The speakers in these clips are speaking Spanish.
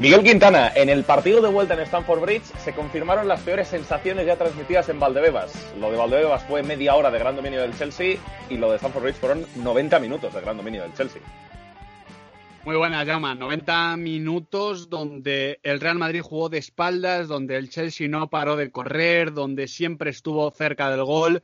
Miguel Quintana, en el partido de vuelta en Stamford Bridge se confirmaron las peores sensaciones ya transmitidas en Valdebebas. Lo de Valdebebas fue media hora de gran dominio del Chelsea y lo de Stamford Bridge fueron 90 minutos de gran dominio del Chelsea. Muy buena, llama. 90 minutos donde el Real Madrid jugó de espaldas, donde el Chelsea no paró de correr, donde siempre estuvo cerca del gol.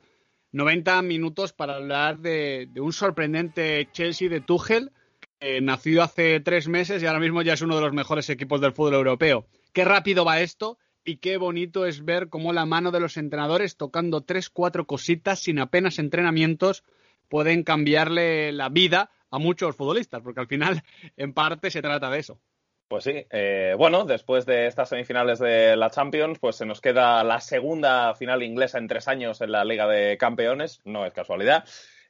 90 minutos para hablar de, de un sorprendente Chelsea de Tuchel eh, nacido hace tres meses y ahora mismo ya es uno de los mejores equipos del fútbol europeo. Qué rápido va esto y qué bonito es ver cómo la mano de los entrenadores tocando tres, cuatro cositas sin apenas entrenamientos pueden cambiarle la vida a muchos futbolistas, porque al final en parte se trata de eso. Pues sí, eh, bueno, después de estas semifinales de la Champions, pues se nos queda la segunda final inglesa en tres años en la Liga de Campeones, no es casualidad.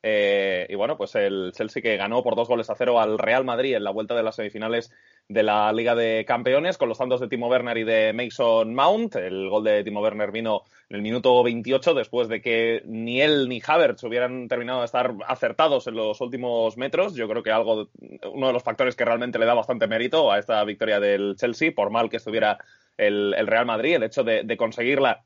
Eh, y bueno, pues el Chelsea que ganó por dos goles a cero al Real Madrid en la vuelta de las semifinales de la Liga de Campeones con los tantos de Timo Werner y de Mason Mount. El gol de Timo Werner vino en el minuto 28 después de que ni él ni Havertz hubieran terminado de estar acertados en los últimos metros. Yo creo que algo, uno de los factores que realmente le da bastante mérito a esta victoria del Chelsea, por mal que estuviera el, Real Madrid, el hecho de conseguirla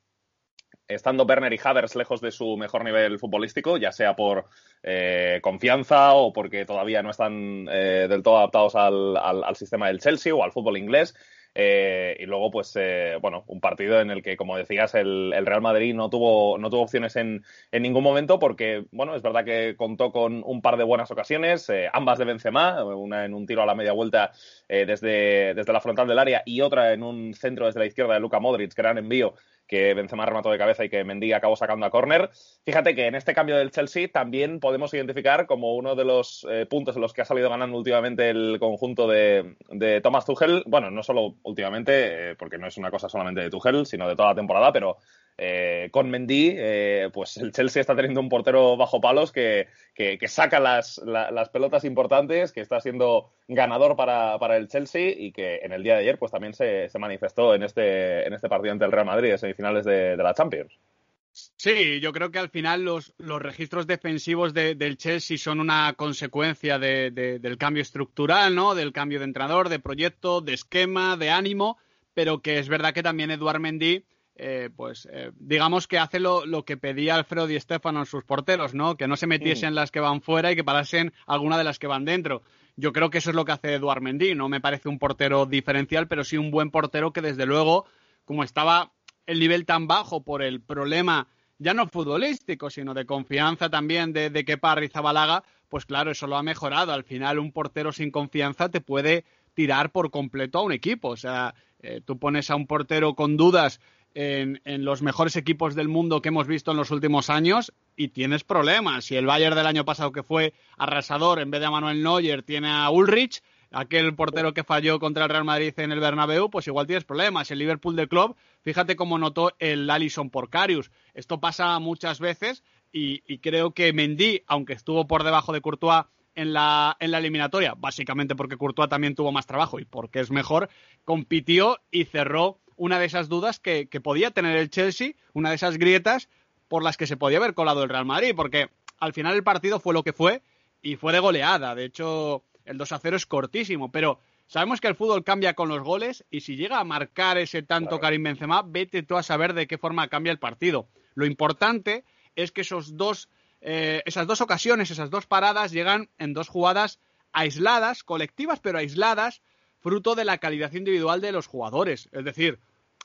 estando Werner y Havertz lejos de su mejor nivel futbolístico, ya sea por eh, confianza o porque todavía no están eh, del todo adaptados al, al, sistema del Chelsea o al fútbol inglés. Eh, y luego, pues, bueno, un partido en el que, como decías, el, Real Madrid no tuvo, no tuvo opciones en, en, ningún momento porque, bueno, es verdad que contó con un par de buenas ocasiones, ambas de Benzema, una en un tiro a la media vuelta desde, desde la frontal del área y otra en un centro desde la izquierda de Luka Modric, gran envío que Benzema remató de cabeza y que Mendy acabó sacando a córner. Fíjate que en este cambio del Chelsea también podemos identificar como uno de los eh, puntos en los que ha salido ganando últimamente el conjunto de, Thomas Tuchel. Bueno, no solo últimamente, eh, porque no es una cosa solamente de Tuchel, sino de toda la temporada, pero eh, con Mendy, eh, pues el Chelsea está teniendo un portero bajo palos que, saca las, pelotas importantes, que está siendo ganador para, el Chelsea y que en el día de ayer pues también se, manifestó en este, en este partido ante el Real Madrid de semifinales de, la Champions. Sí, yo creo que al final los, registros defensivos del Chelsea son una consecuencia del cambio estructural, ¿no? Del cambio de entrenador, de proyecto, de esquema, de ánimo, pero que es verdad que también Eduard Mendy eh, pues eh, digamos que hace lo, que pedía Alfredo Di Stefano en sus porteros, ¿no? Que no se metiesen las que van fuera y que parasen alguna de las que van dentro. Yo creo que eso es lo que hace Eduard Mendy. No me parece un portero diferencial, pero sí un buen portero que desde luego, como estaba el nivel tan bajo por el problema ya no futbolístico, sino de confianza también de, de Kepa Rizabalaga, pues claro, eso lo ha mejorado. Al final, un portero sin confianza te puede tirar por completo a un equipo. O sea, eh, tú pones a un portero con dudas en, los mejores equipos del mundo que hemos visto en los últimos años y tienes problemas. Si el Bayern del año pasado que fue arrasador, en vez de Manuel Neuer, tiene a Ulrich, aquel portero que falló contra el Real Madrid en el Bernabéu, pues igual tienes problemas. El Liverpool del club, fíjate cómo notó el Allison por Carius. Esto pasa muchas veces y, creo que Mendy, aunque estuvo por debajo de Courtois en la, en la eliminatoria, básicamente porque Courtois también tuvo más trabajo y porque es mejor, compitió y cerró una de esas dudas que, podía tener el Chelsea, una de esas grietas por las que se podía haber colado el Real Madrid, porque al final el partido fue lo que fue y fue de goleada. De hecho, el 2 a 0 es cortísimo, pero sabemos que el fútbol cambia con los goles y si llega a marcar ese tanto Karim Benzema, vete tú a saber de qué forma cambia el partido. Lo importante es que esos dos, eh, esas dos ocasiones, esas dos paradas llegan en dos jugadas aisladas, colectivas pero aisladas, fruto de la calidad individual de los jugadores. Es decir,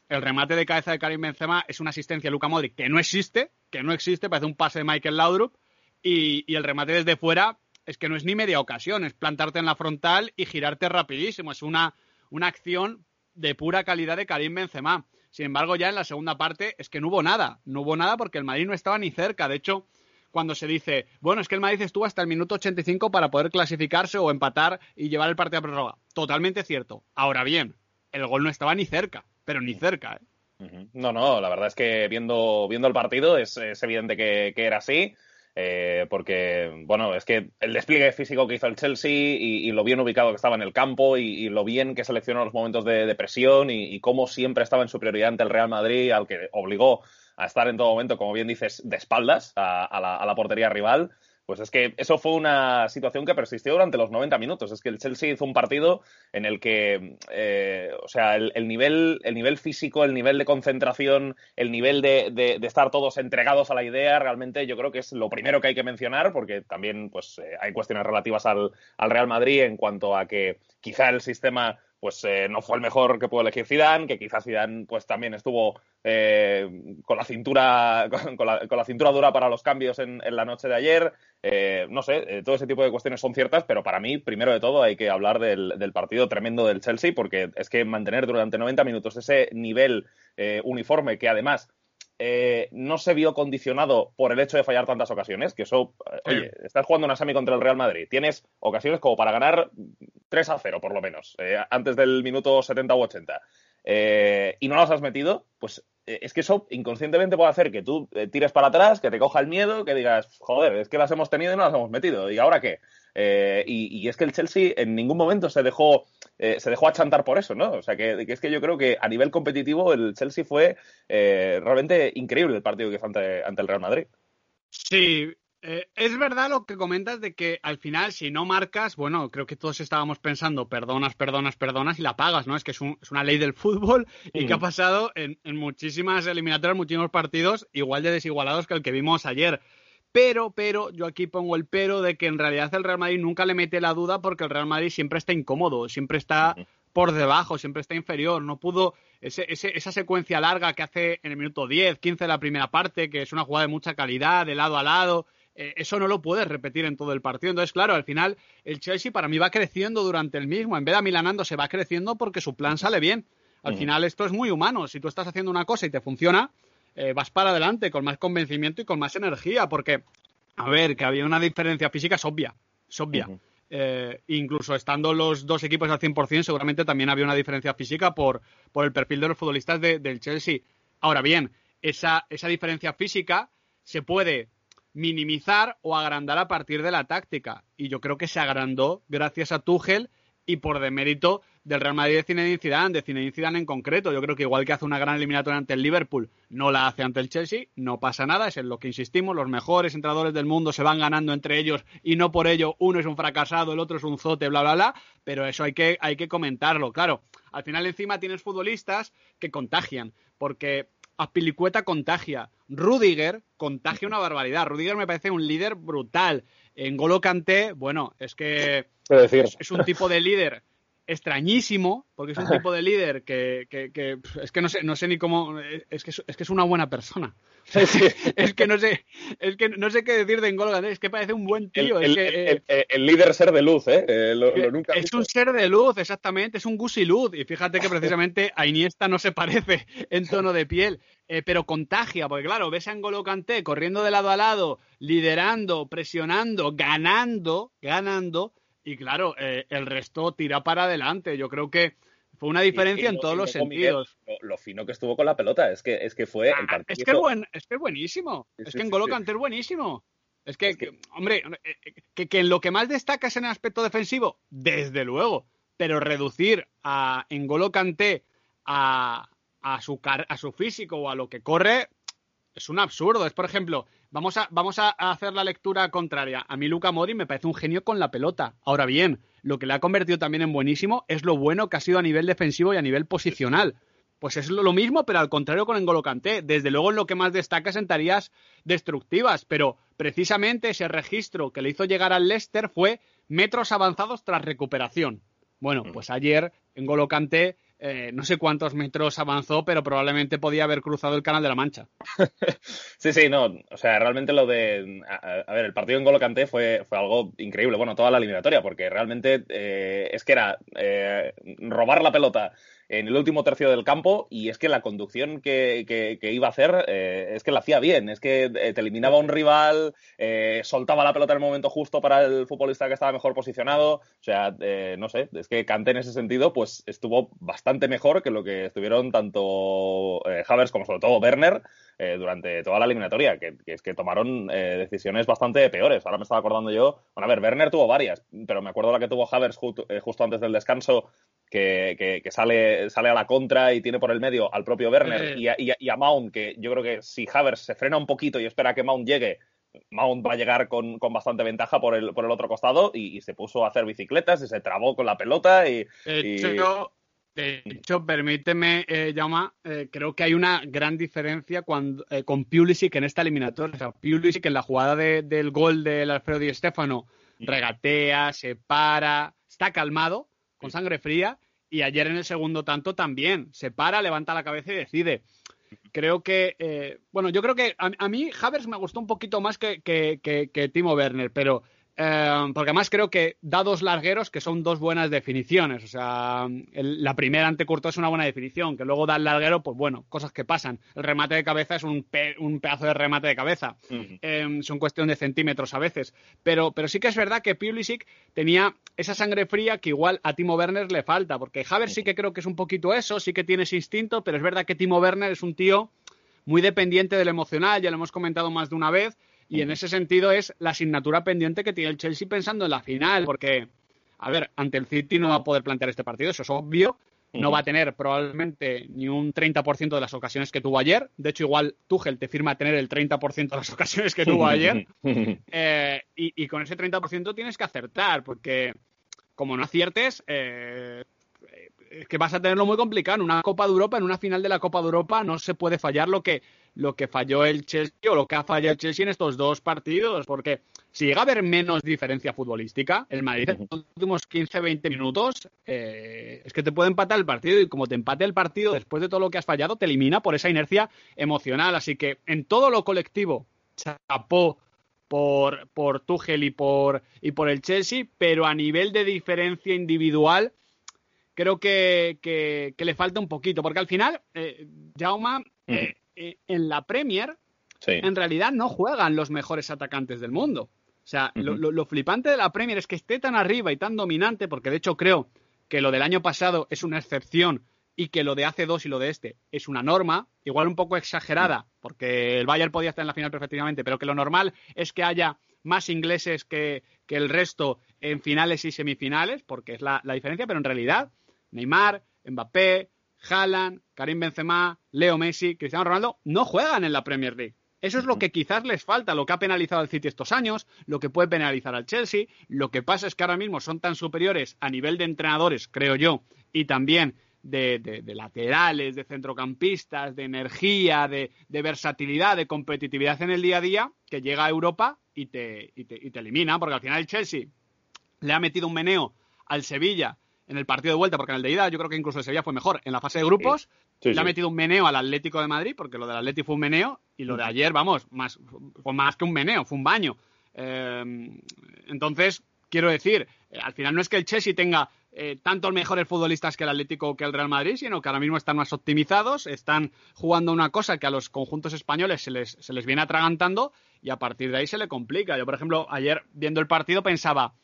el remate de cabeza de Karim Benzema es una asistencia de Luka Modric que no existe, que no existe, parece un pase de Michael Laudrup, y, el remate desde fuera es que no es ni media ocasión, es plantarte en la frontal y girarte rapidísimo, es una, una acción de pura calidad de Karim Benzema. Sin embargo, ya en la segunda parte es que no hubo nada, no hubo nada porque el Madrid no estaba ni cerca, de hecho, cuando se dice, bueno, es que el Madrid estuvo hasta el minuto 85 para poder clasificarse o empatar y llevar el partido a prórroga. Totalmente cierto. Ahora bien, el gol no estaba ni cerca pero ni cerca. ¿eh? No, no, la verdad es que viendo, viendo el partido es, evidente que, era así. Eh, porque, bueno, es que el despliegue físico que hizo el Chelsea y, lo bien ubicado que estaba en el campo y, lo bien que seleccionó los momentos de, presión y, cómo siempre estaba en superioridad ante el Real Madrid, al que obligó a estar en todo momento, como bien dices, de espaldas a la portería rival. Pues es que eso fue una situación que persistió durante los 90 minutos. Es que el Chelsea hizo un partido en el que, eh, o sea, el, nivel, el nivel físico, el nivel de concentración, el nivel de, estar todos entregados a la idea, realmente yo creo que es lo primero que hay que mencionar, porque también pues, eh, hay cuestiones relativas al, al Real Madrid en cuanto a que quizá el sistema pues eh, no fue el mejor que pudo elegir Zidane, que quizás Zidane pues también estuvo eh, con la cintura con, la, cintura dura para los cambios en, la noche de ayer. Eh, no sé, todo ese tipo de cuestiones son ciertas, pero para mí, primero de todo, hay que hablar del, del partido tremendo del Chelsea, porque es que mantener durante 90 minutos ese nivel uniforme que además eh, no se vio condicionado por el hecho de fallar tantas ocasiones, que eso, eh, oye, estás jugando una semi contra el Real Madrid, tienes ocasiones como para ganar 3 a 0 por lo menos, eh, antes del minuto 70 u 80, y no las has metido, pues es que eso inconscientemente puede hacer que tú tires para atrás, que te coja el miedo, que digas, joder, es que las hemos tenido y no las hemos metido, ¿y ahora qué? y, es que el Chelsea en ningún momento se dejó eh, se dejó achantar por eso, ¿no? O sea, que, es que yo creo que a nivel competitivo el Chelsea fue eh, realmente increíble el partido que hizo ante, el Real Madrid. Sí, eh, es verdad lo que comentas de que al final, si no marcas, bueno, creo que todos estábamos pensando, perdonas, perdonas, perdonas y la pagas, ¿no? Es que es, una ley del fútbol y que ha pasado en, en, muchísimas eliminatorias, muchísimos partidos igual de desigualados que el que vimos ayer. Pero, pero, yo aquí pongo el pero de que en realidad el Real Madrid nunca le mete la duda porque el Real Madrid siempre está incómodo, siempre está por debajo, siempre está inferior. No pudo, esa secuencia larga que hace en el minuto 10, 15 de la primera parte, que es una jugada de mucha calidad, de lado a lado, eh, eso no lo puedes repetir en todo el partido. Entonces, claro, al final el Chelsea para mí va creciendo durante el mismo. En vez de amilanando, se va creciendo porque su plan sale bien. Al final esto es muy humano. Si tú estás haciendo una cosa y te funciona, eh, vas para adelante con más convencimiento y con más energía, porque, a ver, que había una diferencia física es obvia, es obvia. Eh, incluso estando los dos equipos al 100%, seguramente también había una diferencia física por, por el perfil de los futbolistas del Chelsea. Ahora bien, esa, esa diferencia física se puede minimizar o agrandar a partir de la táctica. Y yo creo que se agrandó gracias a Tuchel y por demérito del Real Madrid de Zinedine Zidane, de Zinedine Zidane en concreto. Yo creo que igual que hace una gran eliminatoria ante el Liverpool, no la hace ante el Chelsea, no pasa nada, es en lo que insistimos, los mejores entrenadores del mundo se van ganando entre ellos y no por ello uno es un fracasado, el otro es un zote, bla, bla, bla, pero eso hay que, hay que comentarlo, claro. Al final encima tienes futbolistas que contagian, porque Apilicueta contagia, Rudiger contagia una barbaridad, Rudiger me parece un líder brutal, en Golo Kanté, bueno, es que es un tipo de líder extrañísimo, porque es un tipo de líder que, que, es que no sé, no sé ni cómo, es que es, que es una buena persona. es que no sé, es que no sé qué decir de N'Golo es que parece un buen tío. El, es que, el, líder ser de luz, ¿eh? eh lo, nunca es un ser de luz, exactamente, es un gusi luz. Y fíjate que precisamente a Iniesta no se parece en tono de piel, eh, pero contagia, porque claro, ves a N'Golo Kanté corriendo de lado a lado, liderando, presionando, ganando, ganando, y claro, eh, el resto tira para adelante. Yo creo que fue una diferencia en todos los sentidos. lo, fino que estuvo con la pelota, es que, es que fue el ah, Es que, buen, es que buenísimo. es que en Golo Kanté es buenísimo. Es que, hombre, eh, que, que, en lo que más destaca es en el aspecto defensivo, desde luego. Pero reducir a N'Golo Kanté a, a, su, a su físico o a lo que corre es un absurdo. Es, por ejemplo, Vamos a, vamos a hacer la lectura contraria. A mí Luca Mori me parece un genio con la pelota. Ahora bien, lo que le ha convertido también en buenísimo es lo bueno que ha sido a nivel defensivo y a nivel posicional. Pues es lo mismo, pero al contrario con N'Golo Kanté. Desde luego en lo que más destaca es en tareas destructivas, pero precisamente ese registro que le hizo llegar al Leicester fue metros avanzados tras recuperación. Bueno, mm. pues ayer N'Golo Kanté eh, no sé cuántos metros avanzó, pero probablemente podía haber cruzado el Canal de la Mancha. sí, sí, no. O sea, realmente lo de. A, ver, el partido en Golo fue, fue algo increíble. Bueno, toda la eliminatoria, porque realmente eh, es que era eh, robar la pelota en el último tercio del campo y es que la conducción que, iba a hacer eh, es que la hacía bien, es que eh, te eliminaba un rival, eh, soltaba la pelota en el momento justo para el futbolista que estaba mejor posicionado, o sea, no sé, es que Kanté en ese sentido pues estuvo bastante mejor que lo que estuvieron tanto Havers como sobre todo Werner durante toda la eliminatoria, que, es que tomaron decisiones bastante peores. Ahora me estaba acordando yo, bueno, a ver, Werner tuvo varias, pero me acuerdo la que tuvo Havers justo antes del descanso, que, sale, sale a la contra y tiene por el medio al propio Werner y, a, Mount, que yo creo que si Havers se frena un poquito y espera que Mount llegue, Mount va a llegar con, bastante ventaja por el, por el otro costado y, se puso a hacer bicicletas y se trabó con la pelota y... De hecho, permíteme, eh, eh, creo que hay una gran diferencia cuando, eh, con Pulisic en esta eliminatoria. O sea, Pulisic en la jugada del gol del Alfredo Di Stefano regatea, se para, está calmado, con sangre fría, y ayer en el segundo tanto también. Se para, levanta la cabeza y decide. Creo que, eh, bueno, yo creo que a, mí Havers me gustó un poquito más que, que, que Timo Werner, pero Em, porque además creo que da dos largueros que son dos buenas definiciones. O sea, la primera ante es una buena definición, que luego da el larguero, pues bueno, cosas que pasan. El remate de cabeza es un, pedazo de remate de cabeza. Em, son cuestión de centímetros a veces. Pero, pero sí que es verdad que Pulisic tenía esa sangre fría que igual a Timo Werner le falta, porque Haver sí que creo que es un poquito eso, sí que tiene ese instinto, pero es verdad que Timo Werner es un tío muy dependiente del emocional, ya lo hemos comentado más de una vez y en ese sentido es la asignatura pendiente que tiene el Chelsea pensando en la final, porque, a ver, ante el City no va a poder plantear este partido, eso es obvio. No va a tener probablemente ni un 30% de las ocasiones que tuvo ayer. De hecho, igual Tuchel te firma tener el 30% de las ocasiones que tuvo ayer. Eh, y, con ese 30% tienes que acertar, porque como no aciertes, eh, es que vas a tenerlo muy complicado. En una Copa de Europa, en una final de la Copa de Europa, no se puede fallar lo que, lo que falló el Chelsea o lo que ha fallado el Chelsea en estos dos partidos, porque si llega a haber menos diferencia futbolística, el Madrid en los últimos 15-20 minutos eh, es que te puede empatar el partido y como te empate el partido después de todo lo que has fallado, te elimina por esa inercia emocional. Así que en todo lo colectivo, chapó por, por Tuchel y por, y por el Chelsea, pero a nivel de diferencia individual creo que, que, le falta un poquito, porque al final, eh, Jauma, eh, eh, en la Premier, en realidad no juegan los mejores atacantes del mundo. O sea, lo, flipante de la Premier es que esté tan arriba y tan dominante, porque de hecho creo que lo del año pasado es una excepción y que lo de hace dos y lo de este es una norma, igual un poco exagerada, porque el Bayern podía estar en la final perfectamente, pero que lo normal es que haya más ingleses que, que el resto en finales y semifinales, porque es la, la diferencia, pero en realidad Neymar, Mbappé, Haaland, Karim Benzema, Leo Messi, Cristiano Ronaldo no juegan en la Premier League. Eso es lo que quizás les falta, lo que ha penalizado al City estos años, lo que puede penalizar al Chelsea. Lo que pasa es que ahora mismo son tan superiores a nivel de entrenadores, creo yo, y también de, laterales, de centrocampistas, de energía, de, versatilidad, de competitividad en el día a día, que llega a Europa y te, y te elimina, porque al final el Chelsea le ha metido un meneo al Sevilla en el partido de vuelta, porque en el de ida yo creo que incluso el Sevilla fue mejor. En la fase de grupos le ha metido un meneo al Atlético de Madrid, porque lo del Atlético fue un meneo, y lo de ayer, vamos, más, fue más que un meneo, fue un baño. Eh, entonces, quiero decir, eh, al final no es que el Chelsea tenga eh, tanto mejores futbolistas que el Atlético que el Real Madrid, sino que ahora mismo están más optimizados, están jugando una cosa que a los conjuntos españoles se les, se les viene atragantando y a partir de ahí se le complica. Yo, por ejemplo, ayer viendo el partido pensaba,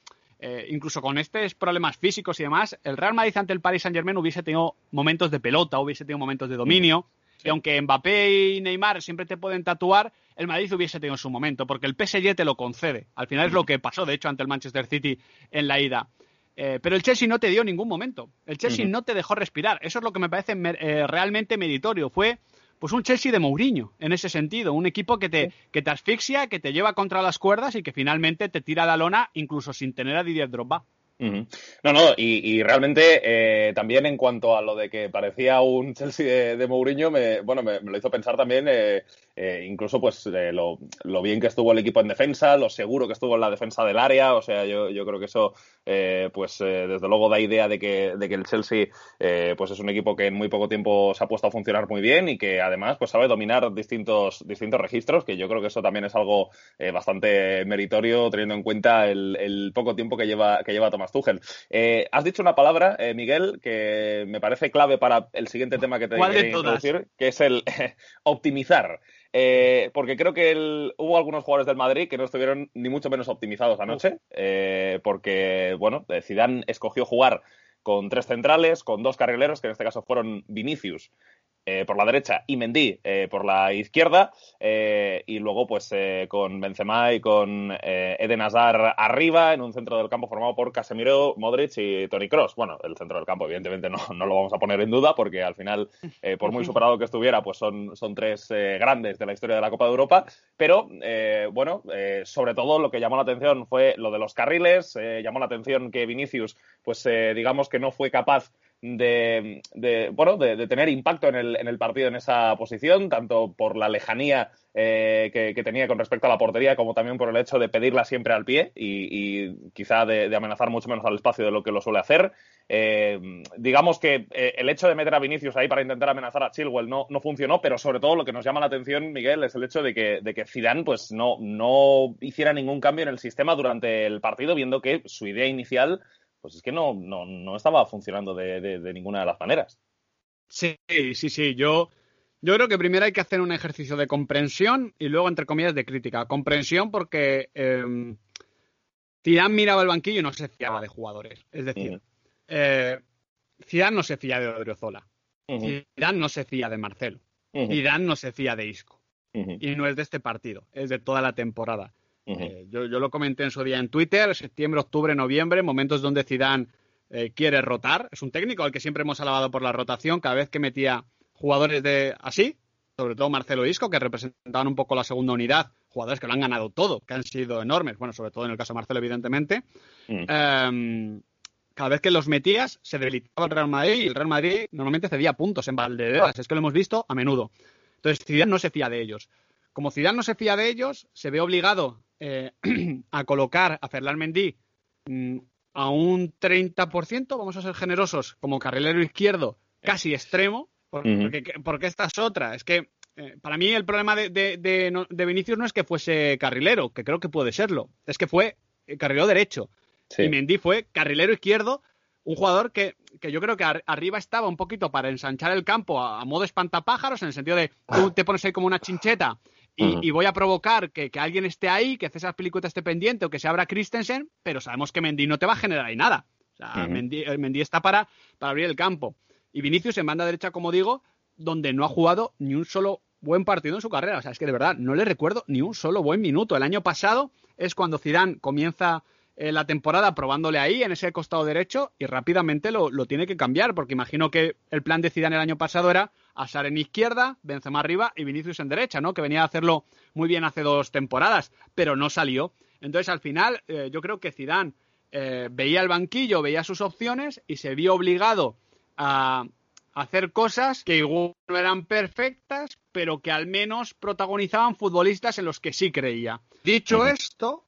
eh, incluso con estos problemas físicos y demás, el Real Madrid ante el Paris Saint Germain hubiese tenido momentos de pelota, hubiese tenido momentos de dominio. Y aunque Mbappé y Neymar siempre te pueden tatuar, el Madrid hubiese tenido su momento, porque el PSG te lo concede. Al final es lo que pasó, de hecho, ante el Manchester City en la ida. Eh, pero el Chelsea no te dio ningún momento. El Chelsea no te dejó respirar. Eso es lo que me parece eh, realmente meritorio. Fue pues un Chelsea de Mourinho, en ese sentido, un equipo que te, que te asfixia, que te lleva contra las cuerdas y que finalmente te tira la lona incluso sin tener a Didier Drogba. No, no, y, realmente eh, también en cuanto a lo de que parecía un Chelsea de, Mourinho, me, bueno, me, lo hizo pensar también eh, eh, incluso pues lo, bien que estuvo el equipo en defensa, lo seguro que estuvo en la defensa del área, o sea, yo, yo creo que eso pues desde luego da idea de que, de que el Chelsea pues es un equipo que en muy poco tiempo se ha puesto a funcionar muy bien y que además pues sabe dominar distintos, distintos registros, que yo creo que eso también es algo bastante meritorio teniendo en cuenta el, poco tiempo que lleva, que lleva Tomás Tuchel. has dicho una palabra, Miguel, que me parece clave para el siguiente tema que te quería introducir, que es el optimizar. Eh, porque creo que hubo algunos jugadores del Madrid que no estuvieron ni mucho menos optimizados anoche, eh, porque, bueno, Zidane escogió jugar con tres centrales, con dos carrileros, que en este caso fueron Vinicius eh, por la derecha y Mendy eh, por la izquierda eh, y luego pues con Benzema y con Eden Hazard arriba en un centro del campo formado por Casemiro, Modric y Tony Cross. Bueno, el centro del campo evidentemente no, no lo vamos a poner en duda porque al final, por muy superado que estuviera, pues son, son tres grandes de la historia de la Copa de Europa, pero bueno, sobre todo lo que llamó la atención fue lo de los carriles, llamó la atención que Vinicius pues digamos que no fue capaz de, bueno, de, tener impacto en el, en el, partido en esa posición, tanto por la lejanía eh, que, tenía con respecto a la portería, como también por el hecho de pedirla siempre al pie y, quizá de, amenazar mucho menos al espacio de lo que lo suele hacer. Eh, digamos que eh, el hecho de meter a Vinicius ahí para intentar amenazar a Chilwell no, no, funcionó, pero sobre todo lo que nos llama la atención, Miguel, es el hecho de que, de que Zidane pues, no, no hiciera ningún cambio en el sistema durante el partido, viendo que su idea inicial pues es que no, no, no estaba funcionando de, de, ninguna de las maneras. Sí, sí, sí. Yo, yo creo que primero hay que hacer un ejercicio de comprensión y luego, entre comillas, de crítica. Comprensión porque eh, Zidane miraba el banquillo y no se fiaba de jugadores. Es decir, eh, Zidane no se fía de Odriozola. Zidane no se fía de Marcelo. Zidane no se fía de Isco. Y no es de este partido, es de toda la temporada. Eh, yo, lo comenté en su día en Twitter, septiembre, octubre, noviembre, momentos donde Zidane eh, quiere rotar. Es un técnico al que siempre hemos alabado por la rotación, cada vez que metía jugadores de así, sobre todo Marcelo Isco, que representaban un poco la segunda unidad, jugadores que lo han ganado todo, que han sido enormes, bueno, sobre todo en el caso de Marcelo, evidentemente. Mm. Em, cada vez que los metías, se debilitaba el Real Madrid y el Real Madrid normalmente cedía puntos en Valdebebas. Es que lo hemos visto a menudo. Entonces, Zidane no se fía de ellos. Como Zidane no se fía de ellos, se ve obligado eh, a colocar a Ferland Mendy mm, a un 30%, vamos a ser generosos, como carrilero izquierdo, casi extremo, porque, porque esta es otra. Es que eh, para mí el problema de, de, Vinicius no es que fuese carrilero, que creo que puede serlo, es que fue eh, carrilero derecho. Y Mendy fue carrilero izquierdo, un jugador que, yo creo que arriba estaba un poquito para ensanchar el campo a, a, modo espantapájaros, en el sentido de tú ah. te pones ahí como una chincheta y, voy a provocar que, alguien esté ahí, que César Pelicueta esté pendiente o que se abra Christensen, pero sabemos que Mendy no te va a generar ahí nada. O sea, Mendy, eh, está para, para abrir el campo. Y Vinicius en banda derecha, como digo, donde no ha jugado ni un solo buen partido en su carrera. O sea, es que de verdad no le recuerdo ni un solo buen minuto. El año pasado es cuando Zidane comienza eh, la temporada probándole ahí en ese costado derecho y rápidamente lo, lo, tiene que cambiar porque imagino que el plan de Zidane el año pasado era Asar en izquierda, Benzema arriba y Vinicius en derecha, ¿no? Que venía a hacerlo muy bien hace dos temporadas, pero no salió. Entonces, al final, eh, yo creo que Zidane eh, veía el banquillo, veía sus opciones y se vio obligado a hacer cosas que igual no eran perfectas, pero que al menos protagonizaban futbolistas en los que sí creía. Dicho esto,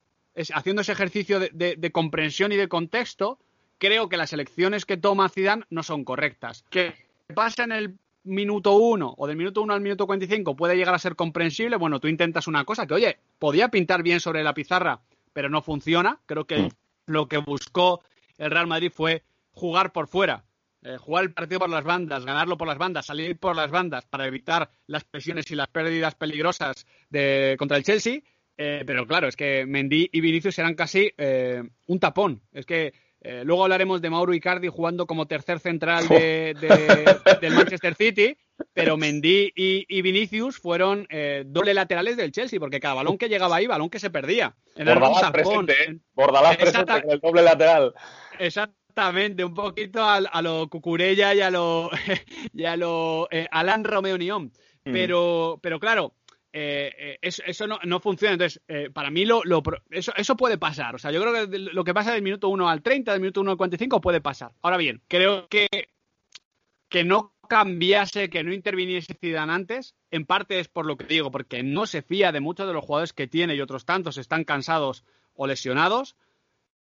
haciendo ese ejercicio de, de, comprensión y de contexto, creo que las elecciones que toma Zidane no son correctas. ¿Qué pasa en el minuto 1 o del minuto 1 al minuto 45 puede llegar a ser comprensible, bueno, tú intentas una cosa que, oye, podía pintar bien sobre la pizarra, pero no funciona. Creo que mm. lo que buscó el Real Madrid fue jugar por fuera, eh, jugar el partido por las bandas, ganarlo por las bandas, salir por las bandas para evitar las presiones y las pérdidas peligrosas de, contra el Chelsea. Eh, pero claro, es que Mendy y Vinicius eran casi eh, un tapón. Es que eh, luego hablaremos de Mauro Icardi jugando como tercer central de, del Manchester City, pero Mendy y, Vinicius fueron eh, doble laterales del Chelsea, porque cada balón que llegaba ahí, balón que se perdía. Bordalás presente, ¿eh? Bordalás presente con el doble lateral. Exactamente, un poquito a, lo Cucurella y a lo, y a lo Alan Romeo Nión. Mm. Pero, pero claro, eh, eh, eso, no, funciona. Entonces, eh, para mí lo, eso, eso puede pasar. O sea, yo creo que lo que pasa del minuto 1 al 30, del minuto 1 al 45 puede pasar. Ahora bien, creo que, que no cambiase, que no interviniese Zidane antes, en parte es por lo que digo, porque no se fía de muchos de los jugadores que tiene y otros tantos están cansados o lesionados,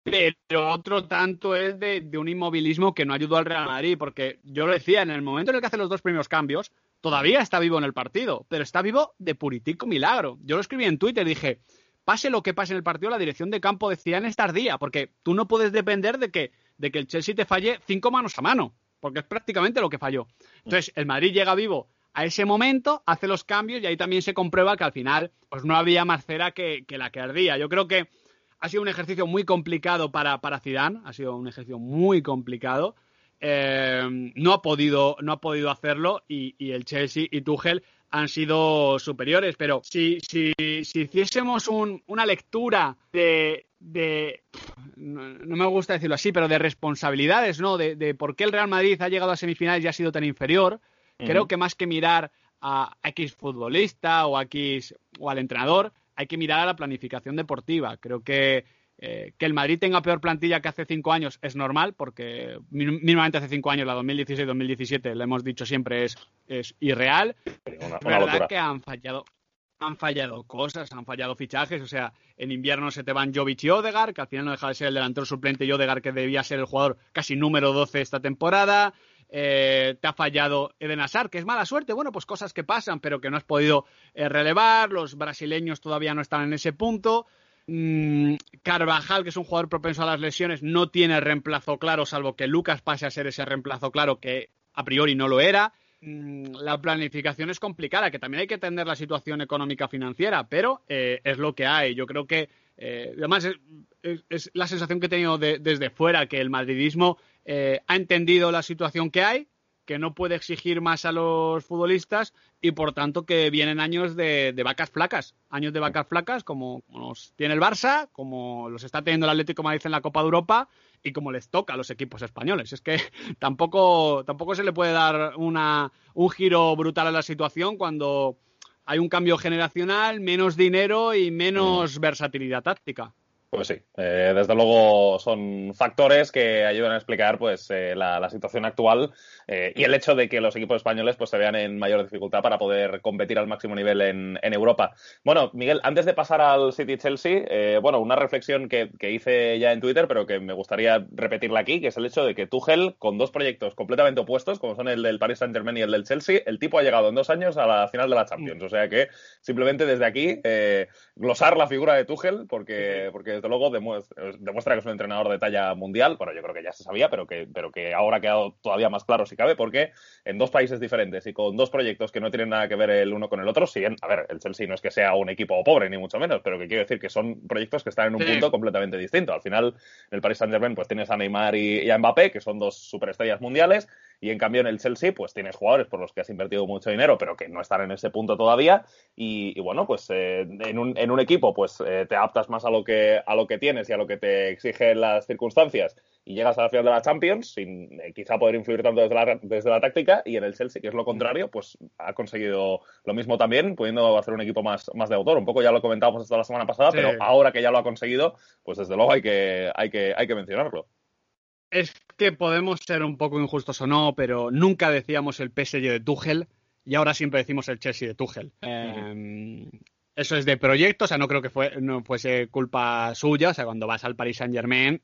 pero otro tanto es de, un inmovilismo que no ayudó al Real Madrid, porque yo lo decía, en el momento en el que hace los dos primeros cambios, todavía está vivo en el partido, pero está vivo de puritico milagro. Yo lo escribí en Twitter, dije, pase lo que pase en el partido, la dirección de campo de Zidane es tardía, porque tú no puedes depender de que, de que el Chelsea te falle cinco manos a mano, porque es prácticamente lo que falló. Entonces, el Madrid llega vivo a ese momento, hace los cambios y ahí también se comprueba que al final pues no había más cera que, que la que ardía. Yo creo que ha sido un ejercicio muy complicado para, para Zidane, ha sido un ejercicio muy complicado. Eh, no, ha podido, no ha podido hacerlo y, el Chelsea y Tuchel han sido superiores. Pero si, si, si hiciésemos una lectura de, de no, me gusta decirlo así, pero de responsabilidades, ¿no? De, por qué el Real Madrid ha llegado a semifinales y ha sido tan inferior, creo que más que mirar a X futbolista o a X o al entrenador, hay que mirar a la planificación deportiva. Creo que eh, que el Madrid tenga peor plantilla que hace cinco años es normal, porque mínimamente hace cinco años, la 2016-2017, lo hemos dicho siempre, es, es irreal. Una, verdad que han fallado, han fallado cosas, han fallado fichajes. O sea, en invierno se te van Jovic y Odegar, que al final no deja de ser el delantero suplente y Odegar, que debía ser el jugador casi número 12 esta temporada. Eh, te ha fallado Eden Hazard, que es mala suerte. Bueno, pues cosas que pasan, pero que no has podido eh, relevar. Los brasileños todavía no están en ese punto. Mm, Carvajal, que es un jugador propenso a las lesiones, no tiene reemplazo claro, salvo que Lucas pase a ser ese reemplazo claro que a priori no lo era. Mm, la planificación es complicada, que también hay que entender la situación económica financiera, pero eh, es lo que hay. Yo creo que, eh, además, es, la sensación que he tenido desde fuera, que el madridismo eh, ha entendido la situación que hay, que no puede exigir más a los futbolistas y por tanto que vienen años de, vacas flacas, años de vacas flacas como, los tiene el Barça, como los está teniendo el Atlético Madrid en la Copa de Europa y como les toca a los equipos españoles. Es que tampoco, tampoco se le puede dar una, un giro brutal a la situación cuando hay un cambio generacional, menos dinero y menos mm. versatilidad táctica. Pues sí, eh, desde luego son factores que ayudan a explicar pues eh, la, situación actual eh, y el hecho de que los equipos españoles pues se vean en mayor dificultad para poder competir al máximo nivel en, Europa. Bueno, Miguel, antes de pasar al City Chelsea, bueno, una reflexión que, hice ya en Twitter, pero que me gustaría repetirla aquí, que es el hecho de que Tuchel, con dos proyectos completamente opuestos, como son el del Paris Saint Germain y el del Chelsea, el tipo ha llegado en dos años a la final de la Champions. O sea que simplemente desde aquí glosar la figura de Tuchel, porque, porque desde luego demuestra, que es un entrenador de talla mundial. Bueno, yo creo que ya se sabía, pero que, pero que ahora ha quedado todavía más claro si cabe, porque en dos países diferentes y con dos proyectos que no tienen nada que ver el uno con el otro, siguen, a ver, el Chelsea no es que sea un equipo pobre, ni mucho menos, pero que quiero decir que son proyectos que están en un punto completamente distinto. Al final, en el Paris Saint-Germain, pues tienes a Neymar y, y a Mbappé, que son dos superestrellas mundiales, y en cambio en el Chelsea, pues tienes jugadores por los que has invertido mucho dinero, pero que no están en ese punto todavía. Y, bueno, pues eh, en, un, en, un, equipo, pues eh, te adaptas más a lo, que, a lo que tienes y a lo que te exigen las circunstancias y llegas a la final de la Champions sin eh, quizá poder influir tanto desde la, desde la táctica. Y en el Chelsea, que es lo contrario, pues ha conseguido lo mismo también, pudiendo hacer un equipo más, más de autor. Un poco ya lo comentábamos hasta la semana pasada, pero ahora que ya lo ha conseguido, pues desde luego hay que, hay que, hay que mencionarlo. Es que podemos ser un poco injustos o no, pero nunca decíamos el PSG de Tuchel y ahora siempre decimos el Chelsea de Tuchel. Em, eso es de proyecto, o sea, no creo que fue, no fuese culpa suya. O sea, cuando vas al Paris Saint Germain,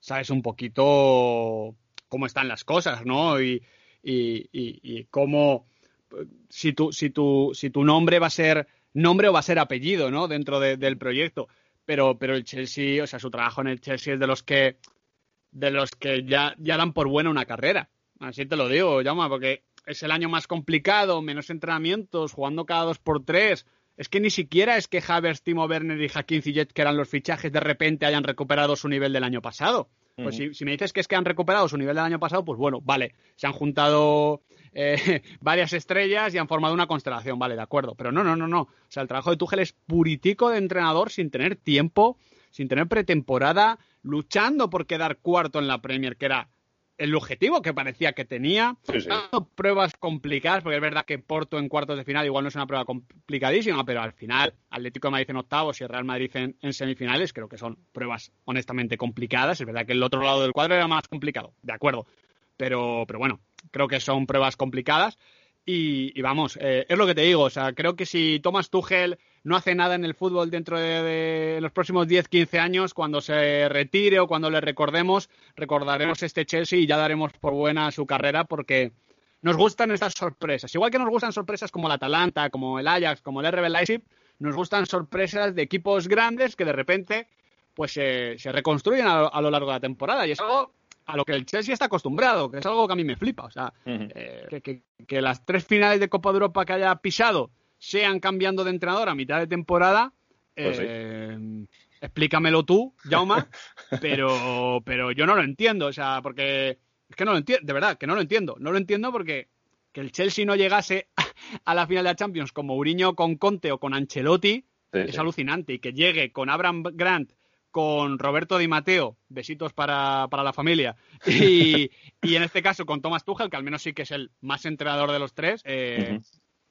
sabes un poquito cómo están las cosas, ¿no? Y, y, cómo si tu, si, tu, si tu nombre va a ser nombre o va a ser apellido, ¿no? Dentro del proyecto. Pero, pero el Chelsea, o sea, su trabajo en el Chelsea es de los que de los que ya, ya dan por buena una carrera. Así te lo digo, llama, porque es el año más complicado, menos entrenamientos, jugando cada dos por tres. Es que ni siquiera es que Havertz, Timo Werner y Hakim Ziyech, que eran los fichajes, de repente hayan recuperado su nivel del año pasado. Pues si, me dices que es que han recuperado su nivel del año pasado, pues bueno, vale, se han juntado eh, varias estrellas y han formado una constelación, vale, de acuerdo. Pero no, no, no, no. O sea, el trabajo de Tuchel es puritico de entrenador sin tener tiempo, sin tener pretemporada, luchando por quedar cuarto en la Premier, que era el objetivo que parecía que tenía. Pruebas complicadas, porque es verdad que Porto en cuartos de final igual no es una prueba complicadísima, pero al final Atlético de Madrid en octavos y Real Madrid en, semifinales creo que son pruebas honestamente complicadas. Es verdad que el otro lado del cuadro era más complicado, de acuerdo. Pero, pero bueno, creo que son pruebas complicadas. Y, vamos, eh, es lo que te digo, o sea, creo que si Thomas Tuchel no hace nada en el fútbol dentro de, los próximos 10-15 años, cuando se retire o cuando le recordemos, recordaremos este Chelsea y ya daremos por buena su carrera porque nos gustan estas sorpresas. Igual que nos gustan sorpresas como el Atalanta, como el Ajax, como el RB Leipzig, nos gustan sorpresas de equipos grandes que de repente pues se reconstruyen a, lo largo de la temporada y es algo a lo que el Chelsea está acostumbrado, que es algo que a mí me flipa. O sea, eh, que, las tres finales de Copa de Europa que haya pisado sean cambiando de entrenador a mitad de temporada, pues eh, explícamelo tú, Jauma, pero, pero yo no lo entiendo. O sea, porque es que no lo entiendo, de verdad, que no lo entiendo. No lo entiendo porque que el Chelsea no llegase a la final de la Champions con Mourinho, con Conte o con Ancelotti es alucinante. Y que llegue con Abraham Grant con Roberto Di Mateo, besitos para, la familia, y, en este caso con Thomas Tuchel, que al menos sí que es el más entrenador de los tres, eh,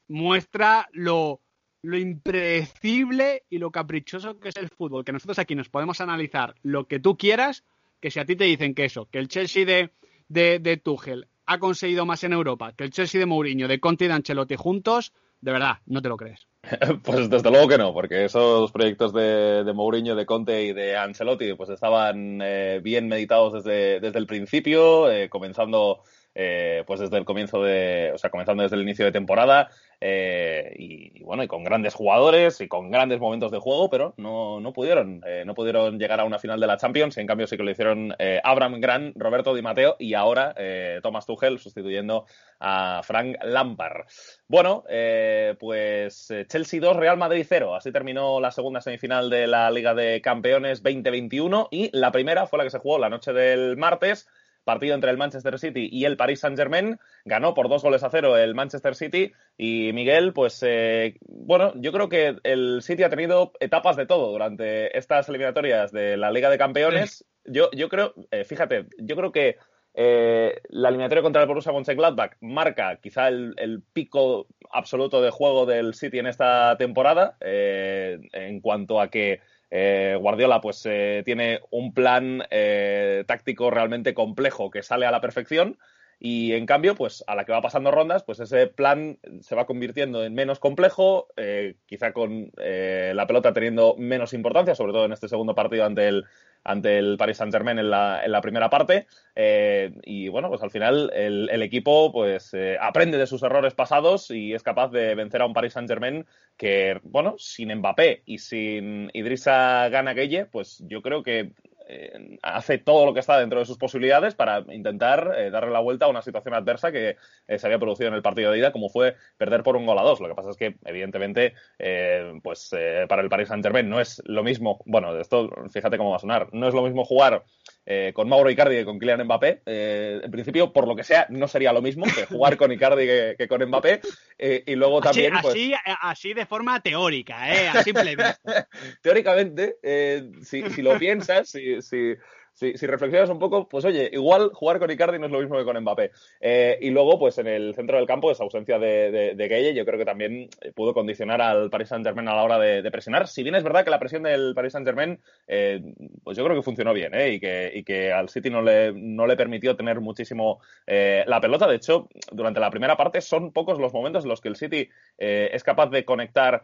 muestra lo, impredecible y lo caprichoso que es el fútbol, que nosotros aquí nos podemos analizar lo que tú quieras, que si a ti te dicen que eso, que el Chelsea de, de, de Tuchel ha conseguido más en Europa que el Chelsea de Mourinho, de Conte y de Ancelotti juntos, de verdad, no te lo crees. Pues desde luego que no, porque esos proyectos de, de Mourinho, de Conte y de Ancelotti pues estaban eh, bien meditados desde, desde el principio, eh, comenzando eh, pues desde el comienzo de, o sea, comenzando desde el inicio de temporada, eh, y, bueno, y con grandes jugadores y con grandes momentos de juego, pero no, no pudieron, eh, no pudieron llegar a una final de la Champions, en cambio sí que lo hicieron Abraham Gran, Roberto Di Matteo y ahora Thomas Tuchel sustituyendo a Frank Lampard. Bueno, pues Chelsea 2, Real Madrid 0, así terminó la segunda semifinal de la Liga de Campeones 2021 y la primera fue la que se jugó la noche del martes partido entre el Manchester City y el Paris Saint-Germain. Ganó por dos goles a cero el Manchester City y Miguel, pues eh, bueno, yo creo que el City ha tenido etapas de todo durante estas eliminatorias de la Liga de Campeones. Yo, yo creo, eh, fíjate, yo creo que eh, la eliminatoria contra el Borussia Mönchengladbach marca quizá el, pico absoluto de juego del City en esta temporada en cuanto a que eh, Guardiola pues eh, tiene un plan eh, táctico realmente complejo que sale a la perfección y en cambio, pues a la que va pasando rondas, pues ese plan se va convirtiendo en menos complejo, quizá con la pelota teniendo menos importancia, sobre todo en este segundo partido ante el, ante el Paris Saint Germain en la, en la primera parte. Eh, y bueno, pues al final el, equipo pues eh, aprende de sus errores pasados y es capaz de vencer a un Paris Saint Germain que, bueno, sin Mbappé y sin Idrissa Gana Gueye, pues yo creo que eh, hace todo lo que está dentro de sus posibilidades para intentar eh, darle la vuelta a una situación adversa que eh, se había producido en el partido de ida, como fue perder por un gol a dos. Lo que pasa es que, evidentemente, pues para el Paris Saint-Germain no es lo mismo, bueno, esto fíjate cómo va a sonar, no es lo mismo jugar eh, con Mauro Icardi y con Kylian Mbappé. Eh, en principio, por lo que sea, no sería lo mismo que jugar con Icardi que, con Mbappé. Eh, y luego también. Pues así, así, de forma teórica, ¿eh? A simple Teóricamente, si, si, lo piensas, si, si, si, reflexionas un poco, pues oye, igual jugar con Icardi no es lo mismo que con Mbappé. Eh, y luego, pues en el centro del campo, esa ausencia de, de, yo creo que también eh, pudo condicionar al Paris Saint-Germain a la hora de, presionar. Si bien es verdad que la presión del Paris Saint-Germain, eh, pues yo creo que funcionó bien, y, que, y que al City no le, no le permitió tener muchísimo la pelota. De hecho, durante la primera parte son pocos los momentos en los que el City es capaz de conectar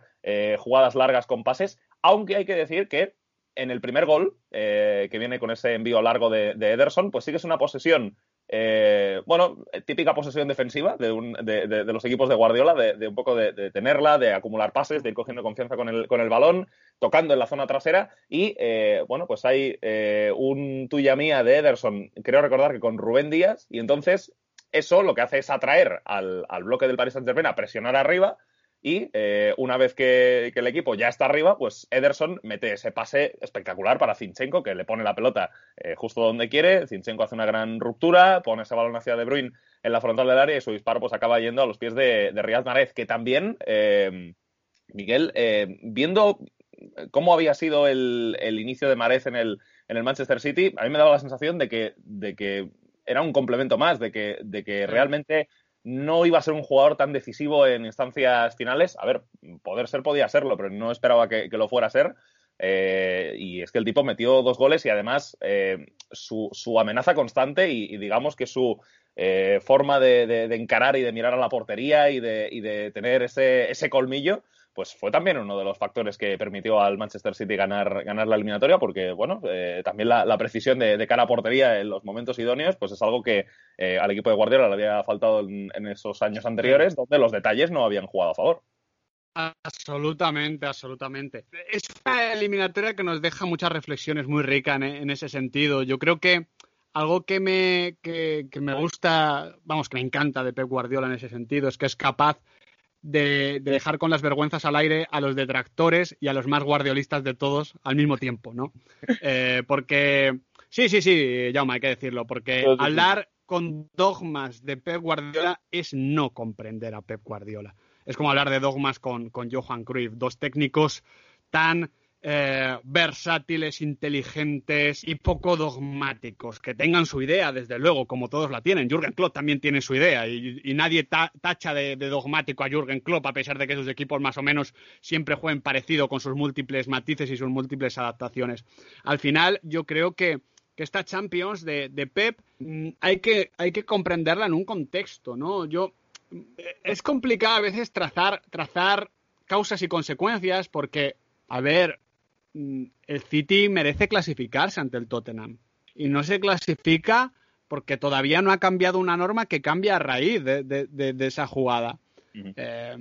jugadas largas con pases, aunque hay que decir que en el primer gol, eh, que viene con ese envío largo de, Ederson, pues sí que es una posesión, eh, bueno, típica posesión defensiva de, los equipos de Guardiola, de, un poco de, tenerla, de acumular pases, de ir cogiendo confianza con el, con el balón, tocando en la zona trasera. Y, eh, bueno, pues hay un tuya mía de Ederson, creo recordar que con Rubén Díaz, y entonces eso lo que hace es atraer al, al bloque del Paris Saint-Germain a presionar arriba y eh, una vez que, el equipo ya está arriba, pues Ederson mete ese pase espectacular para Zinchenko, que le pone la pelota eh, justo donde quiere. Zinchenko hace una gran ruptura, pone ese balón hacia De Bruyne en la frontal del área y su disparo pues acaba yendo a los pies de, de Riyad Mahrez, que también, eh, Miguel, viendo cómo había sido el, inicio de Mahrez en el, en el Manchester City, a mí me daba la sensación de que, de que era un complemento más, de que, de que realmente no iba a ser un jugador tan decisivo en instancias finales. A ver, poder ser podía serlo, pero no esperaba que, lo fuera a ser. Eh, y es que el tipo metió dos goles y además eh, su, amenaza constante y, digamos que su eh, forma de, encarar y de mirar a la portería y de, y de tener ese, ese colmillo, pues fue también uno de los factores que permitió al Manchester City ganar, ganar la eliminatoria, porque bueno, eh, también la, precisión de, cara a portería en los momentos idóneos, pues es algo que eh, al equipo de Guardiola le había faltado en, esos años anteriores, donde los detalles no habían jugado a favor. Absolutamente, absolutamente. Es una eliminatoria que nos deja muchas reflexiones muy ricas en, ese sentido. Yo creo que algo que me, que me gusta, vamos, que me encanta de Pep Guardiola en ese sentido, es que es capaz de, dejar con las vergüenzas al aire a los detractores y a los más guardiolistas de todos al mismo tiempo, ¿no? Eh, porque, sí, sí, sí, Jaume, hay que decirlo, porque hablar con dogmas de Pep Guardiola es no comprender a Pep Guardiola. Es como hablar de dogmas con, con Johan Cruyff, dos técnicos tan eh, versátiles, inteligentes y poco dogmáticos, que tengan su idea, desde luego, como todos la tienen. Jürgen Klopp también tiene su idea y, nadie tacha de, dogmático a Jürgen Klopp, a pesar de que sus equipos más o menos siempre jueguen parecido con sus múltiples matices y sus múltiples adaptaciones. Al final, yo creo que, esta Champions de, Pep mm, hay que, hay que comprenderla en un contexto, ¿no? Yo, eh, es complicado a veces trazar, trazar causas y consecuencias porque, a ver, el City merece clasificarse ante el Tottenham. Y no se clasifica porque todavía no ha cambiado una norma que cambia a raíz de, esa jugada. Eh,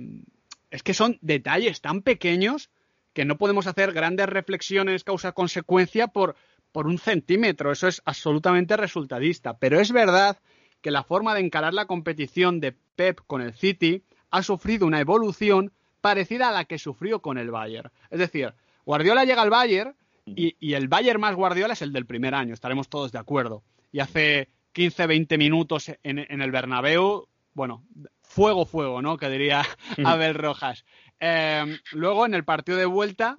es que son detalles tan pequeños que no podemos hacer grandes reflexiones causa-consecuencia por, por un centímetro. Eso es absolutamente resultadista. Pero es verdad que la forma de encarar la competición de Pep con el City ha sufrido una evolución parecida a la que sufrió con el Bayern. Es decir, Guardiola llega al Bayern y, el Bayern más Guardiola es el del primer año, estaremos todos de acuerdo. Y hace 15, 20 minutos en, el Bernabéu, bueno, fuego, fuego, ¿no? Que diría Abel Rojas. Em, luego, en el partido de vuelta,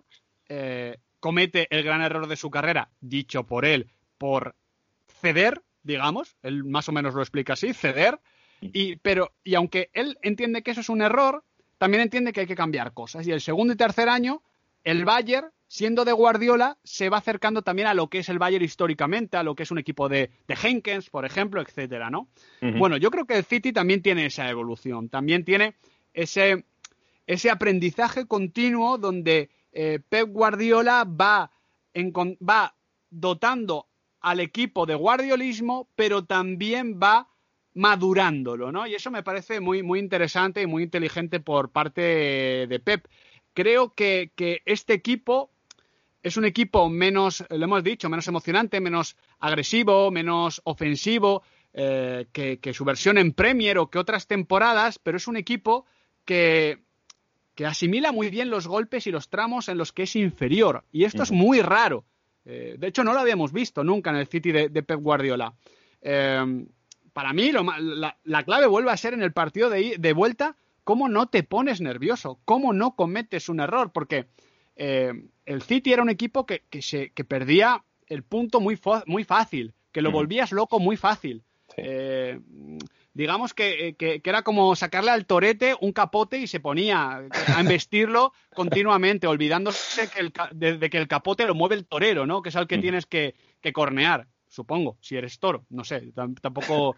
eh, comete el gran error de su carrera, dicho por él, por ceder, digamos, él más o menos lo explica así, ceder, y, pero, y aunque él entiende que eso es un error, también entiende que hay que cambiar cosas. Y el segundo y tercer año el Bayern, siendo de Guardiola, se va acercando también a lo que es el Bayern históricamente, a lo que es un equipo de, de Henkens, por ejemplo, etcétera, ¿no? Bueno, yo creo que el City también tiene esa evolución, también tiene ese, ese aprendizaje continuo donde eh, Pep Guardiola va, va dotando al equipo de guardiolismo, pero también va madurándolo, ¿no? Y eso me parece muy, muy interesante y muy inteligente por parte de Pep creo que, este equipo es un equipo menos, lo hemos dicho, menos emocionante, menos agresivo, menos ofensivo eh, que, su versión en Premier o que otras temporadas, pero es un equipo que, asimila muy bien los golpes y los tramos en los que es inferior. Y esto es muy raro. Eh, de hecho, no lo habíamos visto nunca en el City de, Pep Guardiola. Eh, para mí, la, clave vuelve a ser en el partido de, de vuelta ¿cómo no te pones nervioso? ¿Cómo no cometes un error? Porque eh, el City era un equipo que, se, perdía el punto muy, muy fácil, que lo volvías loco muy fácil. Eh, digamos eh, que, era como sacarle al torete un capote y se ponía a embestirlo continuamente, olvidándose de, que el capote lo mueve el torero, ¿no? Que es al que tienes que, que cornear supongo, si eres toro, no sé, tampoco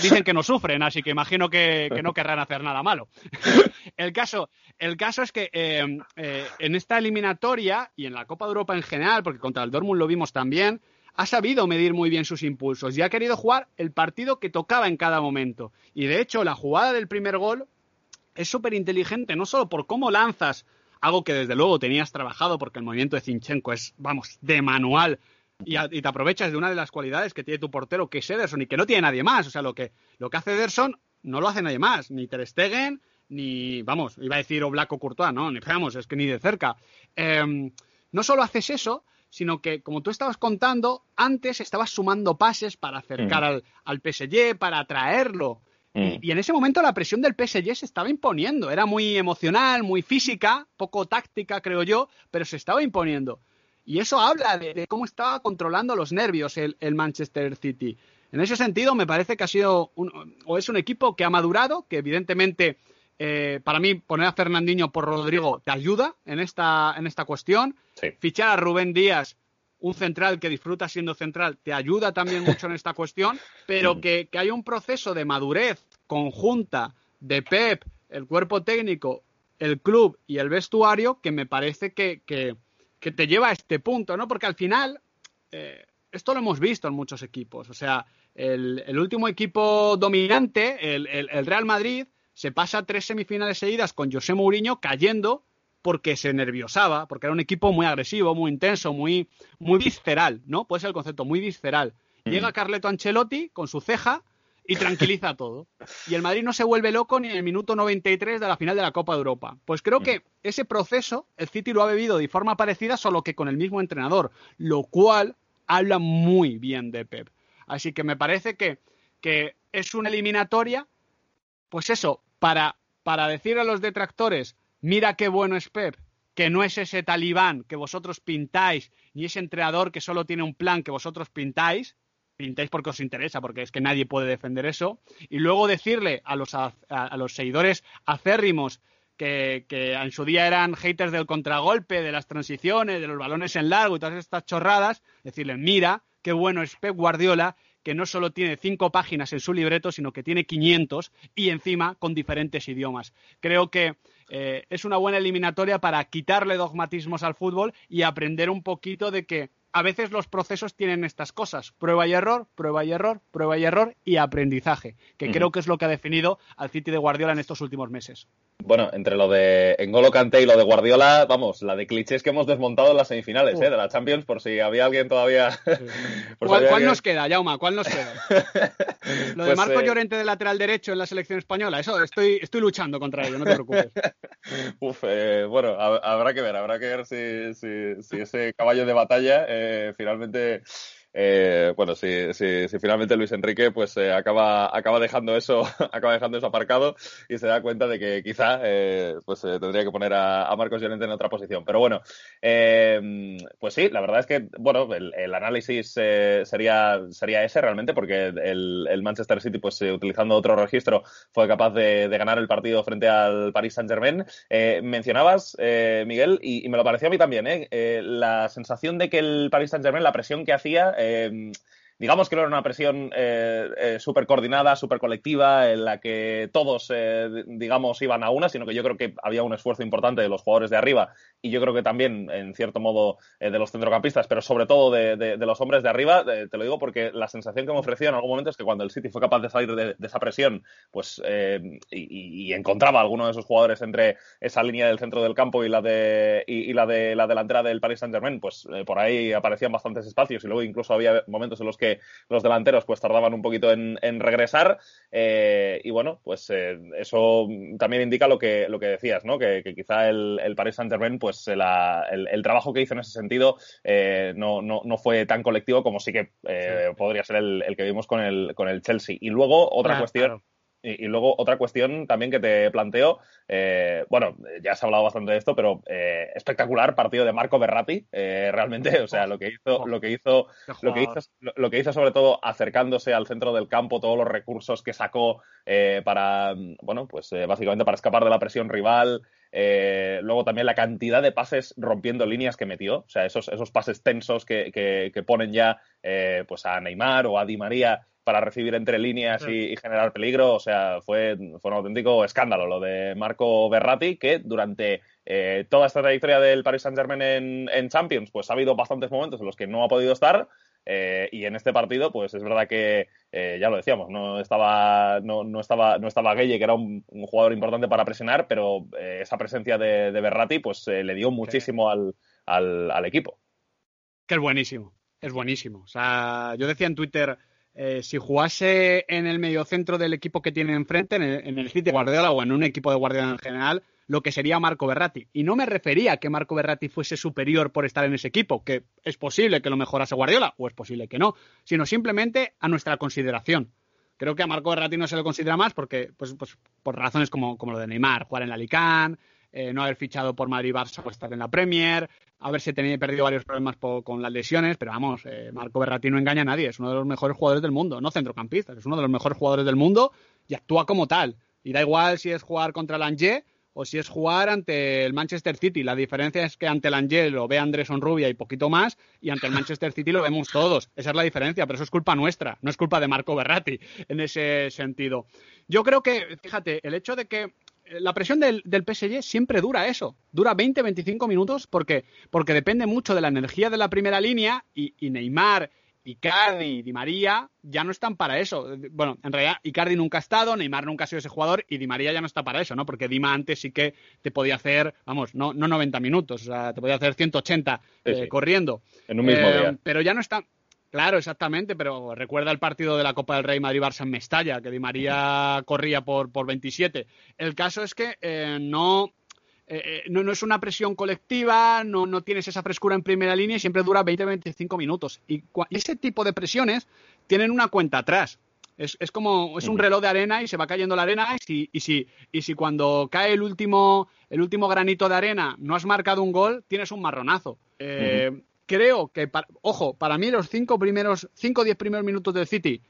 dicen que no sufren, así que imagino que, no querrán hacer nada malo. el caso, es que em, eh, en esta eliminatoria y en la Copa de Europa en general, porque contra el Dortmund lo vimos también, ha sabido medir muy bien sus impulsos y ha querido jugar el partido que tocaba en cada momento. Y de hecho, la jugada del primer gol es súper inteligente, no solo por cómo lanzas algo que desde luego tenías trabajado, porque el movimiento de Zinchenko es, vamos, de manual y, te aprovechas de una de las cualidades que tiene tu portero, que es Ederson, y que no tiene nadie más. O sea, lo que, lo que hace Ederson no lo hace nadie más, ni Ter Stegen, ni, vamos, iba a decir o Courtois, no, ni vamos, es que ni de cerca. Em, no solo haces eso, sino que, como tú estabas contando, antes estabas sumando pases para acercar mm. al, al, PSG, para atraerlo. Y, mm. y, en ese momento la presión del PSG se estaba imponiendo. Era muy emocional, muy física, poco táctica, creo yo, pero se estaba imponiendo. Y eso habla de, cómo estaba controlando los nervios el, Manchester City. En ese sentido, me parece que ha sido un, o es un equipo que ha madurado, que evidentemente eh, para mí poner a Fernandinho por Rodrigo te ayuda en esta, en esta cuestión. Fichar a Rubén Díaz, un central que disfruta siendo central te ayuda también mucho en esta cuestión, pero que, que hay un proceso de madurez conjunta de Pep, el cuerpo técnico, el club y el vestuario que me parece que, que, te lleva a este punto, ¿no? Porque al final, eh, esto lo hemos visto en muchos equipos, o sea, el, el último equipo dominante, el, el, Real Madrid, se pasa tres semifinales seguidas con José Mourinho cayendo porque se nerviosaba, porque era un equipo muy agresivo, muy intenso, muy, muy visceral, ¿no? Puede ser el concepto, muy visceral. Mm. Llega Carleto Ancelotti con su ceja y tranquiliza todo. Y el Madrid no se vuelve loco ni en el minuto 93 de la final de la Copa de Europa. Pues creo que ese proceso el City lo ha bebido de forma parecida, solo que con el mismo entrenador, lo cual habla muy bien de Pep. Así que me parece que, que es una eliminatoria, pues eso, para, para decir a los detractores, mira qué bueno es Pep, que no es ese talibán que vosotros pintáis, ni ese entrenador que solo tiene un plan que vosotros pintáis, pintáis porque os interesa, porque es que nadie puede defender eso, y luego decirle a los, a, los seguidores acérrimos que, que, en su día eran haters del contragolpe, de las transiciones, de los balones en largo y todas estas chorradas, decirle, mira, qué bueno es Pep Guardiola, que no solo tiene cinco páginas en su libreto, sino que tiene 500 y encima con diferentes idiomas. Creo que eh, es una buena eliminatoria para quitarle dogmatismos al fútbol y aprender un poquito de que a veces los procesos tienen estas cosas, prueba y error, prueba y error, prueba y error y aprendizaje, que creo que es lo que ha definido al City de Guardiola en estos últimos meses. Bueno, entre lo de Engolo Kanté y lo de Guardiola, vamos, la de clichés que hemos desmontado en las semifinales ¿eh? de la Champions, por si había alguien todavía... ¿Cuál, nos queda, Jauma? ¿Cuál nos queda? lo de pues, Marco eh, Llorente de lateral derecho en la selección española, eso estoy, estoy luchando contra ello, no te preocupes. Uf, eh, bueno, habrá que ver, habrá que ver si, si, ese caballo de batalla finalmente eh, bueno, si, si, si, finalmente Luis Enrique pues eh, acaba, acaba dejando eso, acaba dejando eso aparcado y se da cuenta de que quizá eh, pues eh, tendría que poner a, a, Marcos Llorente en otra posición. Pero bueno, eh, pues sí, la verdad es que bueno, el, el análisis sería, sería ese realmente, porque el, el Manchester City, pues utilizando otro registro, fue capaz de, de, ganar el partido frente al Paris Saint Germain. mencionabas, Miguel, y, y, me lo pareció a mí también, la sensación de que el Paris Saint Germain, la presión que hacía, eh, digamos que no era una presión eh, eh, súper coordinada, súper colectiva, en la que todos, eh, digamos, iban a una, sino que yo creo que había un esfuerzo importante de los jugadores de arriba y yo creo que también, en cierto modo, eh, de los centrocampistas, pero sobre todo de, de, de los hombres de arriba, eh, te lo digo porque la sensación que me ofreció en algún momento es que cuando el City fue capaz de salir de, esa presión, pues, y, y, encontraba a alguno de esos jugadores entre esa línea del centro del campo y la de, y, y la, de la delantera del Paris Saint-Germain, pues por ahí aparecían bastantes espacios y luego incluso había momentos en los que los delanteros pues tardaban un poquito en, regresar eh, y bueno, pues eh, eso también indica lo que, lo que decías, ¿no? Que, quizá el, el, Paris Saint-Germain pues el, trabajo que hizo en ese sentido eh, no, no, no, fue tan colectivo como sí que podría ser el, que vimos con el, con el Chelsea. Y luego otra cuestión... Y, luego otra cuestión también que te planteo, eh, bueno, ya se ha hablado bastante de esto, pero eh, espectacular partido de Marco Berratti, eh, realmente, o sea, lo que hizo, lo que hizo, lo que hizo, lo que hizo sobre todo acercándose al centro del campo, todos los recursos que sacó para, bueno, pues básicamente para escapar de la presión rival. luego también la cantidad de pases rompiendo líneas que metió, o sea, esos, esos pases tensos que, que, que ponen ya pues a Neymar o a Di María para recibir entre líneas y, generar peligro. O sea, fue, fue un auténtico escándalo lo de Marco Berratti, que durante eh, toda esta trayectoria del Paris Saint-Germain en, en, Champions, pues ha habido bastantes momentos en los que no ha podido estar. Eh, y en este partido, pues es verdad que eh, ya lo decíamos, no estaba, no, no estaba, no estaba Gueye, que era un, un, jugador importante para presionar, pero esa presencia de, de Berratti, pues le dio muchísimo al, al, al, equipo. Que es buenísimo, es buenísimo. O sea, yo decía en Twitter, eh, si jugase en el mediocentro del equipo que tiene enfrente, en el, en el de Guardiola o en un equipo de Guardiola en general, lo que sería Marco Berratti. Y no me refería a que Marco Berratti fuese superior por estar en ese equipo, que es posible que lo mejorase Guardiola o es posible que no, sino simplemente a nuestra consideración. Creo que a Marco Berratti no se le considera más porque, pues, pues por razones como, como lo de Neymar, jugar en la Alicante, eh, no haber fichado por Madrid Barça o estar en la Premier, haberse tenido perdido varios problemas con las lesiones, pero vamos, eh, Marco Berratti no engaña a nadie, es uno de los mejores jugadores del mundo, no centrocampista, es uno de los mejores jugadores del mundo y actúa como tal. Y da igual si es jugar contra el Angers o si es jugar ante el Manchester City. La diferencia es que ante el Angel lo ve Andrés Onrubia y poquito más, y ante el Manchester City lo vemos todos. Esa es la diferencia, pero eso es culpa nuestra, no es culpa de Marco Berratti en ese sentido. Yo creo que, fíjate, el hecho de que la presión del, del, PSG siempre dura eso, dura 20-25 minutos porque, porque depende mucho de la energía de la primera línea y, y Neymar Icardi y Di María ya no están para eso. Bueno, en realidad Icardi nunca ha estado, Neymar nunca ha sido ese jugador y Di María ya no está para eso, ¿no? Porque Dima antes sí que te podía hacer, vamos, no, no 90 minutos, o sea, te podía hacer 180 eh, corriendo. En un mismo Eh, día. Pero ya no está. Claro, exactamente, pero recuerda el partido de la Copa del Rey Madrid-Barça en Mestalla, que Di María corría por, por 27. El caso es que eh, no, eh, eh, no, no es una presión colectiva, no, no tienes esa frescura en primera línea y siempre dura 20-25 minutos. Y ese tipo de presiones tienen una cuenta atrás. Es, es como es un reloj de arena y se va cayendo la arena y si, y si, y si cuando cae el último, el último granito de arena no has marcado un gol, tienes un marronazo. Eh, Creo que, ojo, para mí los cinco primeros, cinco o diez primeros minutos del City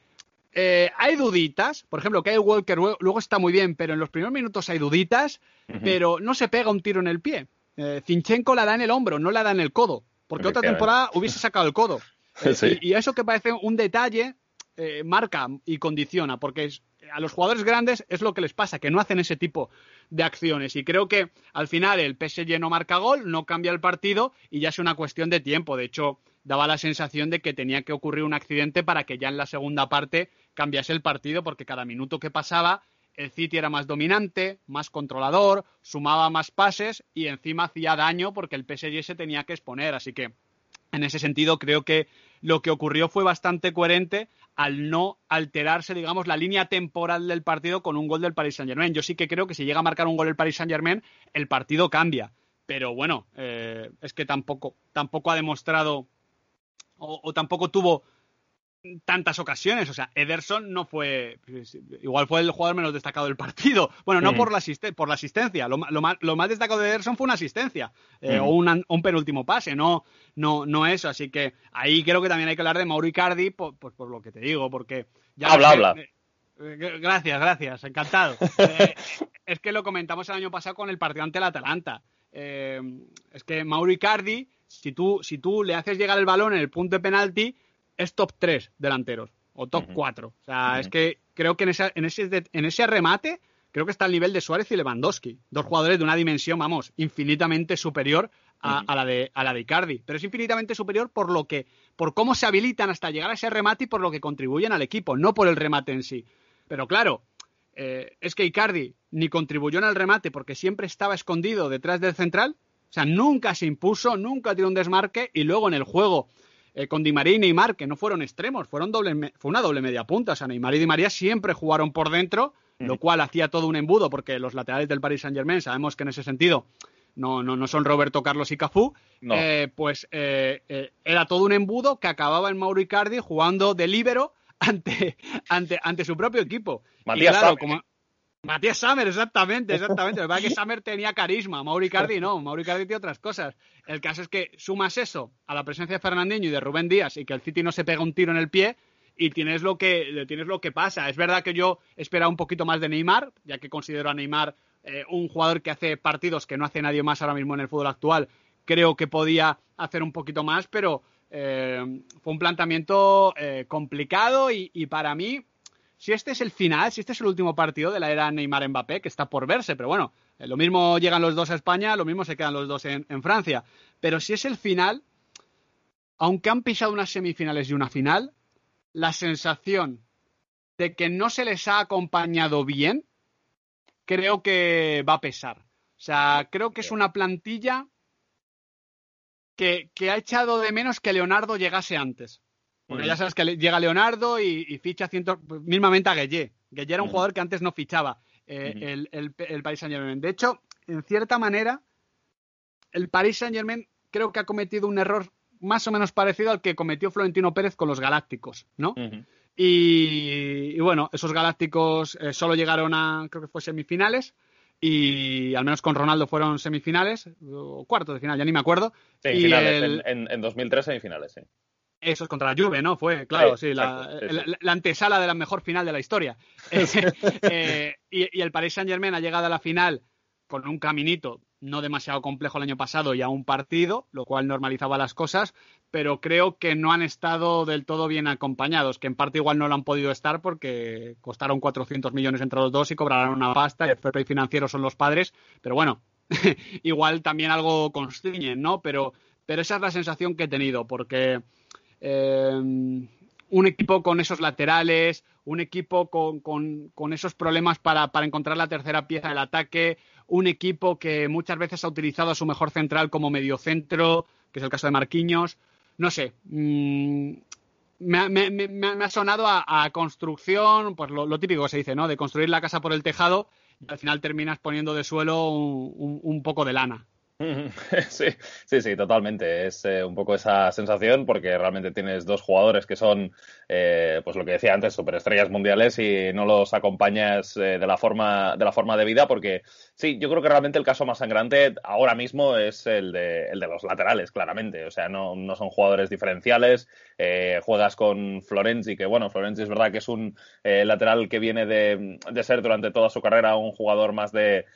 eh, hay duditas, por ejemplo, Kyle Walker luego está muy bien, pero en los primeros minutos hay duditas, pero no se pega un tiro en el pie. Eh, Zinchenko la da en el hombro, no la da en el codo, porque otra temporada hubiese sacado el codo. Eh, Sí. y, y eso que parece un detalle eh, marca y condiciona, porque es- a los jugadores grandes es lo que les pasa, que no hacen ese tipo de acciones. Y creo que al final el PSG no marca gol, no cambia el partido y ya es una cuestión de tiempo. De hecho, daba la sensación de que tenía que ocurrir un accidente para que ya en la segunda parte cambiase el partido, porque cada minuto que pasaba el City era más dominante, más controlador, sumaba más pases y encima hacía daño porque el PSG se tenía que exponer. Así que en ese sentido creo que lo que ocurrió fue bastante coherente al no alterarse, digamos, la línea temporal del partido con un gol del Paris Saint Germain. Yo sí que creo que si llega a marcar un gol el Paris Saint Germain, el partido cambia. Pero bueno, eh, es que tampoco, tampoco ha demostrado o tampoco tuvo tantas ocasiones. O sea, Ederson no fue. pues, Igual fue el jugador menos destacado del partido. Bueno, no Mm. por, la asiste- por la asistencia. Lo, lo más, lo más destacado de Ederson fue una asistencia eh, Mm. o un, penúltimo pase, no, no, no eso. Así que ahí creo que también hay que hablar de Mauro Icardi, por, por, por lo que te digo, porque. Ya Habla, habla. eh, eh, Gracias, gracias, encantado. Eh, es que lo comentamos el año pasado con el partido ante el Atalanta. Es que Mauro Icardi, si tú, si tú le haces llegar el balón en el punto de penalti, es top 3 delanteros o top Ujú. 4. O sea, es que creo que en, esa- en, ese, en ese remate, creo que está al nivel de Suárez y Lewandowski. Dos jugadores de una dimensión, vamos, infinitamente superior a, a la de, a la de Icardi. Pero es infinitamente superior por lo que, por cómo se habilitan hasta llegar a ese remate y por lo que contribuyen al equipo, no por el remate en sí. Pero claro, eh, es que Icardi ni contribuyó en el remate porque siempre estaba escondido detrás del central. O sea, nunca se impuso, nunca tiró un desmarque y luego en el juego eh, con Di María y Neymar, que no fueron extremos, fueron doble, fue una doble media punta. O sea, Neymar y Di María siempre jugaron por dentro, lo cual hacía todo un embudo porque los laterales del Paris Saint Germain sabemos que en ese sentido no, no, no son Roberto Carlos y Cafú, No. eh, pues eh, era todo un embudo que acababa en Mauro Icardi jugando de líbero ante, ante, ante su propio equipo. Y Matías claro, Sammer. como- Matías Sammer, exactamente, exactamente. Lo que que Sammer tenía carisma, Mauro Icardi no, Mauro Icardi tiene otras cosas. El caso es que sumas eso a la presencia de Fernandinho y de Rubén Díaz y que el City no se pega un tiro en el pie y tienes lo que, tienes lo que pasa. Es verdad que yo esperaba un poquito más de Neymar, ya que considero a Neymar eh, un jugador que hace partidos que no hace nadie más ahora mismo en el fútbol actual. Creo que podía hacer un poquito más, pero eh, fue un planteamiento eh, complicado y para mí si este es el final, si este es el último partido de la era Neymar-Mbappé, que está por verse, pero bueno, eh, lo mismo llegan los dos a España, lo mismo se quedan los dos en, en Francia. Pero si es el final, aunque han pisado unas semifinales y una final, la sensación de que no se les ha acompañado bien, creo que va a pesar. O sea, creo que es una plantilla que, que ha echado de menos que Leonardo llegase antes. Porque Ujú. ya sabes que le- llega Leonardo y, y ficha ciento, mismamente a Gueye. Gueye era un Ujú. jugador que antes no fichaba eh, el, el, el Paris Saint Germain. De hecho, en cierta manera, el Paris Saint Germain creo que ha cometido un error más o menos parecido al que cometió Florentino Pérez con los Galácticos, ¿no? Y, y bueno, esos Galácticos eh, solo llegaron a, creo que fue semifinales, y al menos con Ronaldo fueron semifinales, o cuartos de final, ya ni me acuerdo. Semifinales, Y el- en, en, en 2003 semifinales, sí. Eso es contra la Juve, ¿no? Fue, claro, Sí, sí, la, exacto, sí, la- sí. la antesala de la mejor final de la historia. Eh, eh, y, y el Paris Saint Germain ha llegado a la final con un caminito no demasiado complejo el año pasado y a un partido, lo cual normalizaba las cosas, pero creo que no han estado del todo bien acompañados, que en parte igual no lo han podido estar porque costaron 400 millones entre los dos y cobrarán una pasta, y el fair financiero son los padres, pero bueno, igual también algo constriñen, ¿no? Pero, pero esa es la sensación que he tenido, porque eh, un equipo con esos laterales, un equipo con, esos problemas para, encontrar la tercera pieza del ataque, un equipo que muchas veces ha utilizado a su mejor central como mediocentro, que es el caso de Marquinhos. No sé, mm, me, ha sonado a, construcción, pues lo, típico que se dice, ¿no? De construir la casa por el tejado y al final terminas poniendo de suelo un poco de lana. Sí, sí, sí, totalmente. Es eh, un poco esa sensación porque realmente tienes dos jugadores que son, eh, pues lo que decía antes, superestrellas mundiales y no los acompañas eh, de la forma de la forma debida porque sí, yo creo que realmente el caso más sangrante ahora mismo es el de, el de los laterales, claramente. O sea, no, no son jugadores diferenciales. juegas con Florenzi, que bueno, Florenzi es verdad que es un lateral que viene de, de, ser durante toda su carrera un jugador más de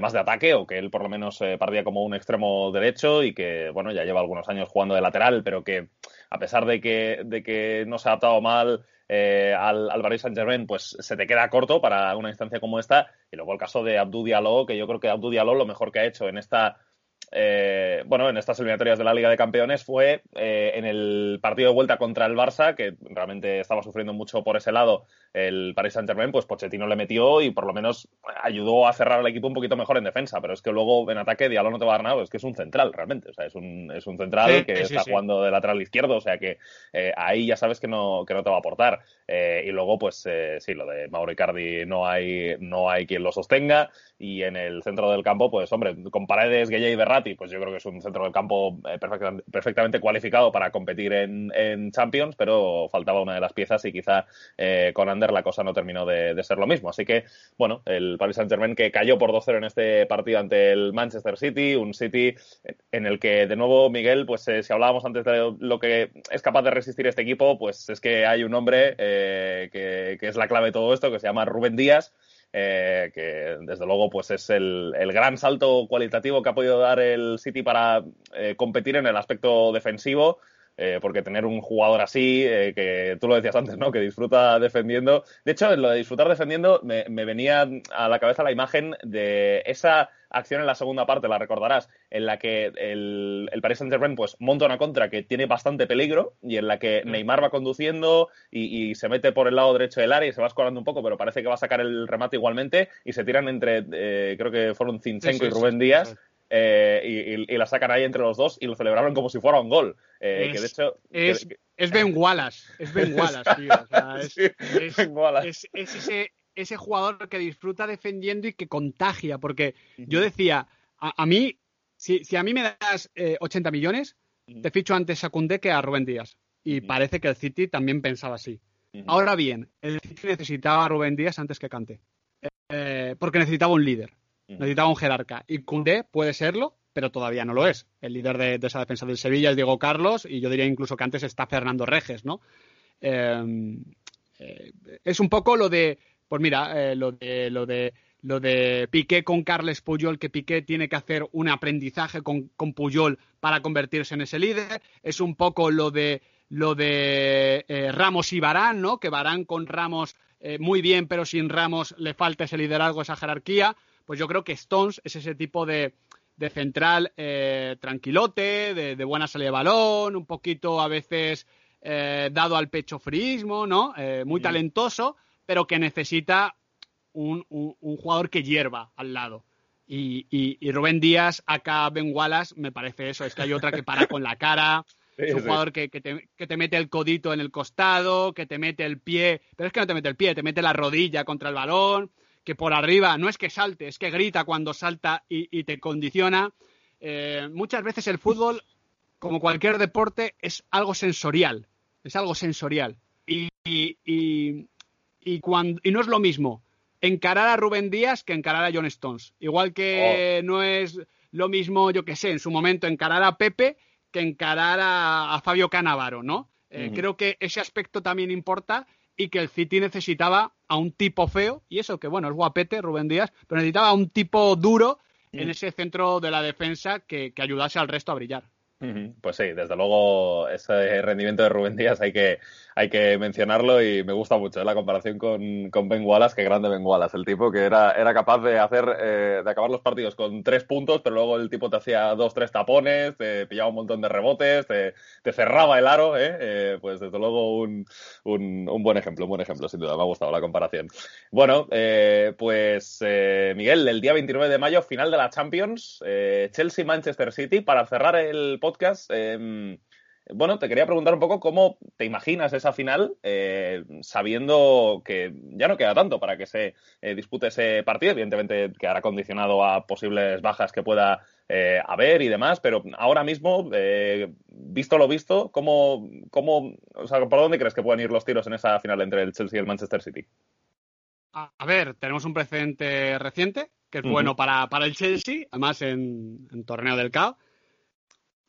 más de ataque o que él por lo menos partía como un extremo derecho y que, bueno, ya lleva algunos años jugando de lateral, pero que a pesar de que, de que no se ha adaptado mal eh, al, al Paris Saint-Germain, pues se te queda corto para una instancia como esta. Y luego el caso de Abdou Diallo, que yo creo que Abdou Diallo lo mejor que ha hecho en esta eh, bueno, en estas eliminatorias de la Liga de Campeones fue eh, en el partido de vuelta contra el Barça, que realmente estaba sufriendo mucho por ese lado el Paris Saint-Germain, pues Pochettino le metió y por lo menos ayudó a cerrar al equipo un poquito mejor en defensa, pero es que luego en ataque Diallo no te va a dar nada, es que es un central realmente, o sea, es un, es un central que está jugando de lateral izquierdo, o sea que eh, ahí ya sabes que no, que no te va a aportar. y luego, pues sí, lo de Mauro Icardi no hay, no hay quien lo sostenga. Y en el centro del campo, pues hombre, con Paredes, Gueye y Berratti, pues yo creo que es un centro del campo eh, perfectamente, cualificado para competir en, Champions, pero faltaba una de las piezas y quizá eh, con La cosa no terminó de, ser lo mismo. Así que, bueno, el Paris Saint-Germain que cayó por 2-0 en este partido ante el Manchester City, un City en el que, de nuevo, Miguel, pues eh, si hablábamos antes de lo que es capaz de resistir este equipo, pues es que hay un hombre que, que es la clave de todo esto, que se llama Rubén Díaz, eh, que desde luego pues es el, gran salto cualitativo que ha podido dar el City para eh, competir en el aspecto defensivo. Eh, porque tener un jugador así, que tú lo decías antes, ¿no? Que disfruta defendiendo. De hecho, en lo de disfrutar defendiendo, me, me venía a la cabeza la imagen de esa acción en la segunda parte, la recordarás, en la que el, el Paris Saint-Germain pues, monta una contra que tiene bastante peligro y en la que mm. Neymar va conduciendo y, se mete por el lado derecho del área y se va escorando un poco, pero parece que va a sacar el remate igualmente y se tiran entre, eh, creo que fueron Zinchenko y Rubén Díaz. Eh, y, la sacan ahí entre los dos y lo celebraron como si fuera un gol. Eh, es, que de hecho. Es, Ben Wallace. Es Ben Wallace, tío. es, ben Wallace. es, ese, ese jugador que disfruta defendiendo y que contagia, porque yo decía, a, mí, si, a mí me das 80 eh, millones, te ficho antes a Cundé que a Rubén Díaz. Y parece que el City también pensaba así. Ahora bien, el City necesitaba a Rubén Díaz antes que Cante, porque necesitaba un líder, necesitaba un jerarca. Y Cundé puede serlo, pero todavía no lo es. El líder de, esa defensa del Sevilla es Diego Carlos, y yo diría incluso que antes está Fernando Reges, ¿no? Eh, es un poco lo de pues mira, eh, lo de lo de lo de Piqué con Carles Puyol, que Piqué tiene que hacer un aprendizaje con, Puyol para convertirse en ese líder. Es un poco lo de lo de eh, Ramos y Barán, ¿no? Que Barán con Ramos muy bien, pero sin Ramos le falta ese liderazgo, esa jerarquía. Pues yo creo que Stones es ese tipo de, de central tranquilote, de, buena salida de balón, un poquito a veces dado al pecho frismo, ¿no? muy talentoso pero que necesita un, jugador que hierva al lado. Y, Rubén Díaz, acá Ben Wallace, me parece eso. Es que hay otra que para con la cara. es un jugador que, te, mete el codito en el costado, que te mete el pie. Pero es que no te mete el pie, te mete la rodilla contra el balón. Que por arriba no es que salte, es que grita cuando salta y, te condiciona. Eh, muchas veces el fútbol, como cualquier deporte, es algo sensorial. Es algo sensorial. y, y, cuando, y no es lo mismo encarar a Rubén Díaz que encarar a John Stones. Igual que oh. no es lo mismo, yo que sé, en su momento encarar a Pepe que encarar a, Fabio Canavaro, ¿no? Eh, creo que ese aspecto también importa y que el City necesitaba a un tipo feo, y eso que bueno, es guapete Rubén Díaz, pero necesitaba a un tipo duro en ese centro de la defensa que ayudase al resto a brillar. Pues sí, desde luego ese rendimiento de Rubén Díaz hay que, hay que mencionarlo y me gusta mucho ¿eh? la comparación con, con, Ben Wallace, que grande Ben Wallace, el tipo que era, era capaz de hacer, eh, de acabar los partidos con tres puntos, pero luego el tipo te hacía dos, tres tapones, te pillaba un montón de rebotes, te, cerraba el aro, ¿eh? ¿eh? pues desde luego un, un, buen ejemplo, un buen ejemplo, sin duda, me ha gustado la comparación. Bueno, pues Miguel, el día 29 de mayo, final de la Champions, Chelsea-Manchester City, para cerrar el podcast. Em, bueno, te quería preguntar un poco cómo te imaginas esa final, eh, sabiendo que ya no queda tanto para que se eh, dispute ese partido. Evidentemente quedará condicionado a posibles bajas que pueda eh, haber y demás, pero ahora mismo, visto lo visto, ¿cómo, cómo, o sea, ¿por dónde crees que pueden ir los tiros en esa final entre el Chelsea y el Manchester City? A ver, tenemos un precedente reciente, que es bueno para, para, el Chelsea, además en, en torneo del CAO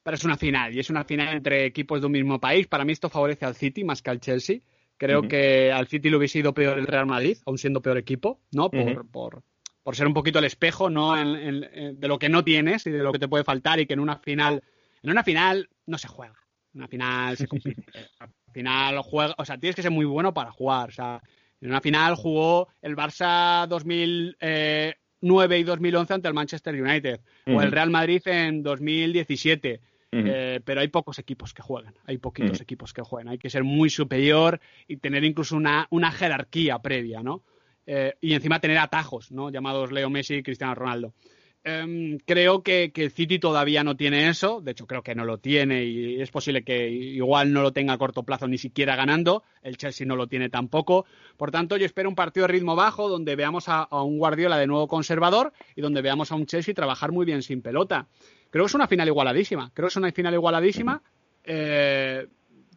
pero es una final y es una final entre equipos de un mismo país. Para mí esto favorece al City más que al Chelsea. Creo que al City le hubiese ido peor el Real Madrid, aún siendo peor equipo, ¿no? Por, por, por ser un poquito el espejo, ¿no? de lo que no tienes y de lo que te puede faltar y que en una final, en una final no se juega. En una final se compite. En final juega, o sea, tienes que ser muy bueno para jugar. O sea, en una final jugó el Barça 2009 y 2011 ante el Manchester United o el Real Madrid en 2017 eh, pero hay pocos equipos que juegan, hay poquitos equipos que juegan. Hay que ser muy superior y tener incluso una, una jerarquía previa, ¿no? Eh, y encima tener atajos, ¿no? Llamados Leo Messi y Cristiano Ronaldo. Em, creo que, que, el City todavía no tiene eso, de hecho creo que no lo tiene y es posible que igual no lo tenga a corto plazo ni siquiera ganando, el Chelsea no lo tiene tampoco, por tanto yo espero un partido de ritmo bajo donde veamos a, a un Guardiola de nuevo conservador y donde veamos a un Chelsea trabajar muy bien sin pelota. Creo que es una final igualadísima. Creo que es una final igualadísima. Eh,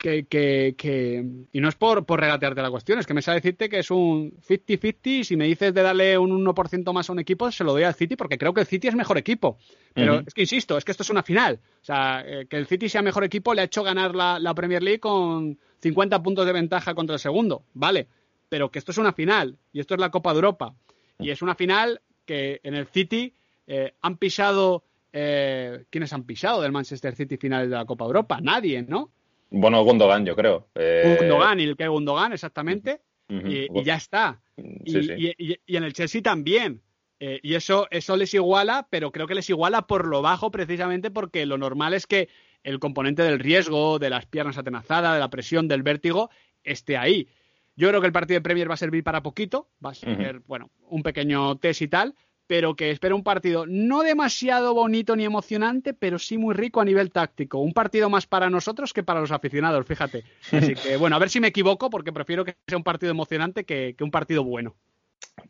que, que, y no es por, por regatearte la cuestión, es que me sale decirte que es un 50-50 y si me dices de darle un 1% más a un equipo, se lo doy al City porque creo que el City es mejor equipo. Pero es que insisto, es que esto es una final. O sea, eh, que el City sea mejor equipo le ha hecho ganar la, la, Premier League con 50 puntos de ventaja contra el segundo, vale. Pero que esto es una final y esto es la Copa de Europa. Y es una final que en el City eh, han pisado eh, ¿quiénes han pisado del Manchester City finales de la Copa Europa? Nadie, ¿no? Bueno, Gundogan, yo creo. Eh... Gundogan, y el que Gundogan, exactamente. y, ya está. y, en el Chelsea también. Eh, y eso, eso les iguala, pero creo que les iguala por lo bajo precisamente porque lo normal es que el componente del riesgo, de las piernas atenazadas, de la presión, del vértigo, esté ahí. Yo creo que el partido de Premier va a servir para poquito, va a ser, bueno, un pequeño test y tal, pero que espera un partido no demasiado bonito ni emocionante, pero sí muy rico a nivel táctico. Un partido más para nosotros que para los aficionados, fíjate. Así que, bueno, a ver si me equivoco, porque prefiero que sea un partido emocionante que, un partido bueno.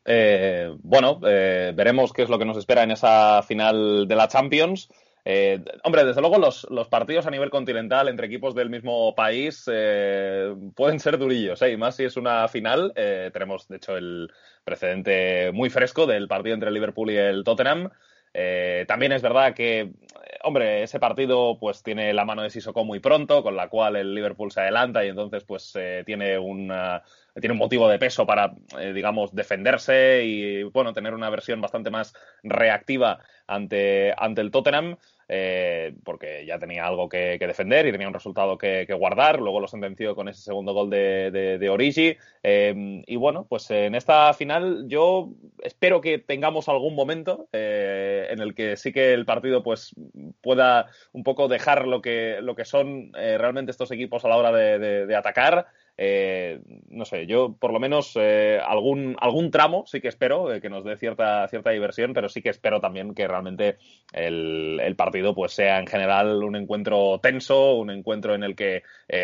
Eh, bueno, eh, veremos qué es lo que nos espera en esa final de la Champions. Eh, hombre, desde luego los, partidos a nivel continental entre equipos del mismo país eh, pueden ser durillos, ¿eh? y más si es una final. Eh, tenemos, de hecho, el precedente muy fresco del partido entre el Liverpool y el Tottenham. también es verdad que, hombre, ese partido pues tiene la mano de Sissoko muy pronto, con la cual el Liverpool se adelanta y entonces pues tiene una tiene un motivo de peso para, digamos, defenderse y, bueno, tener una versión bastante más reactiva ante, ante el Tottenham. Eh, porque ya tenía algo que, defender y tenía un resultado que, guardar. Luego lo sentenció con ese segundo gol de, Origi. Eh, y bueno, pues en esta final yo espero que tengamos algún momento eh, en el que sí que el partido pues pueda un poco dejar lo que, lo que son realmente estos equipos a la hora de atacar. Eh, no sé, yo por lo menos eh, algún, algún tramo sí que espero eh, que nos dé cierta, cierta diversión, pero sí que espero también que realmente el, partido pues sea en general un encuentro tenso, un encuentro en el que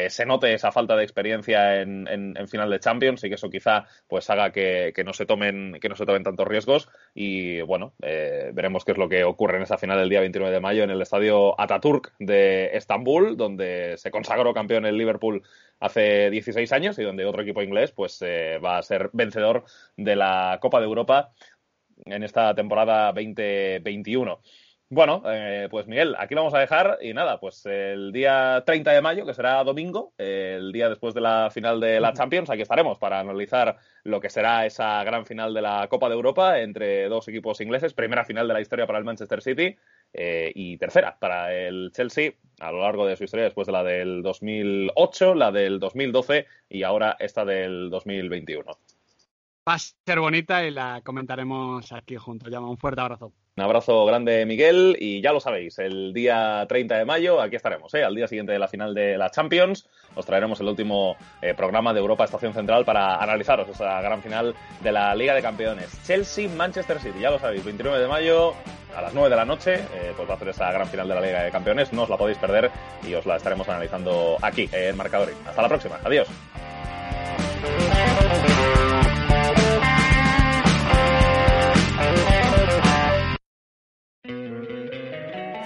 se note esa falta de experiencia en, en, final de Champions y que eso quizá pues haga que, no se tomen que no se tomen tantos riesgos. Y bueno, veremos qué es lo que ocurre en esa final del día 29 de mayo en el estadio Ataturk de Estambul, donde se consagró campeón el Liverpool hace 16 años y donde otro equipo inglés pues eh, va a ser vencedor de la Copa de Europa en esta temporada 2021. Bueno, eh, pues Miguel, aquí lo vamos a dejar y nada, pues el día 30 de mayo, que será domingo, el día después de la final de la Champions, aquí estaremos para analizar lo que será esa gran final de la Copa de Europa entre dos equipos ingleses, primera final de la historia para el Manchester City eh, y tercera para el Chelsea a lo largo de su historia, después de la del 2008, la del 2012 y ahora esta del 2021. Va a ser bonita y la comentaremos aquí juntos. Llama un fuerte abrazo. Un abrazo grande, Miguel, y ya lo sabéis, el día 30 de mayo aquí estaremos, ¿eh? al día siguiente de la final de la Champions. Os traeremos el último eh, programa de Europa Estación Central para analizaros esa gran final de la Liga de Campeones. Chelsea-Manchester City, ya lo sabéis, 29 de mayo a las 9 de la noche, eh, pues va a hacer esa gran final de la Liga de Campeones. No os la podéis perder y os la estaremos analizando aquí en Marcador. Hasta la próxima, adiós.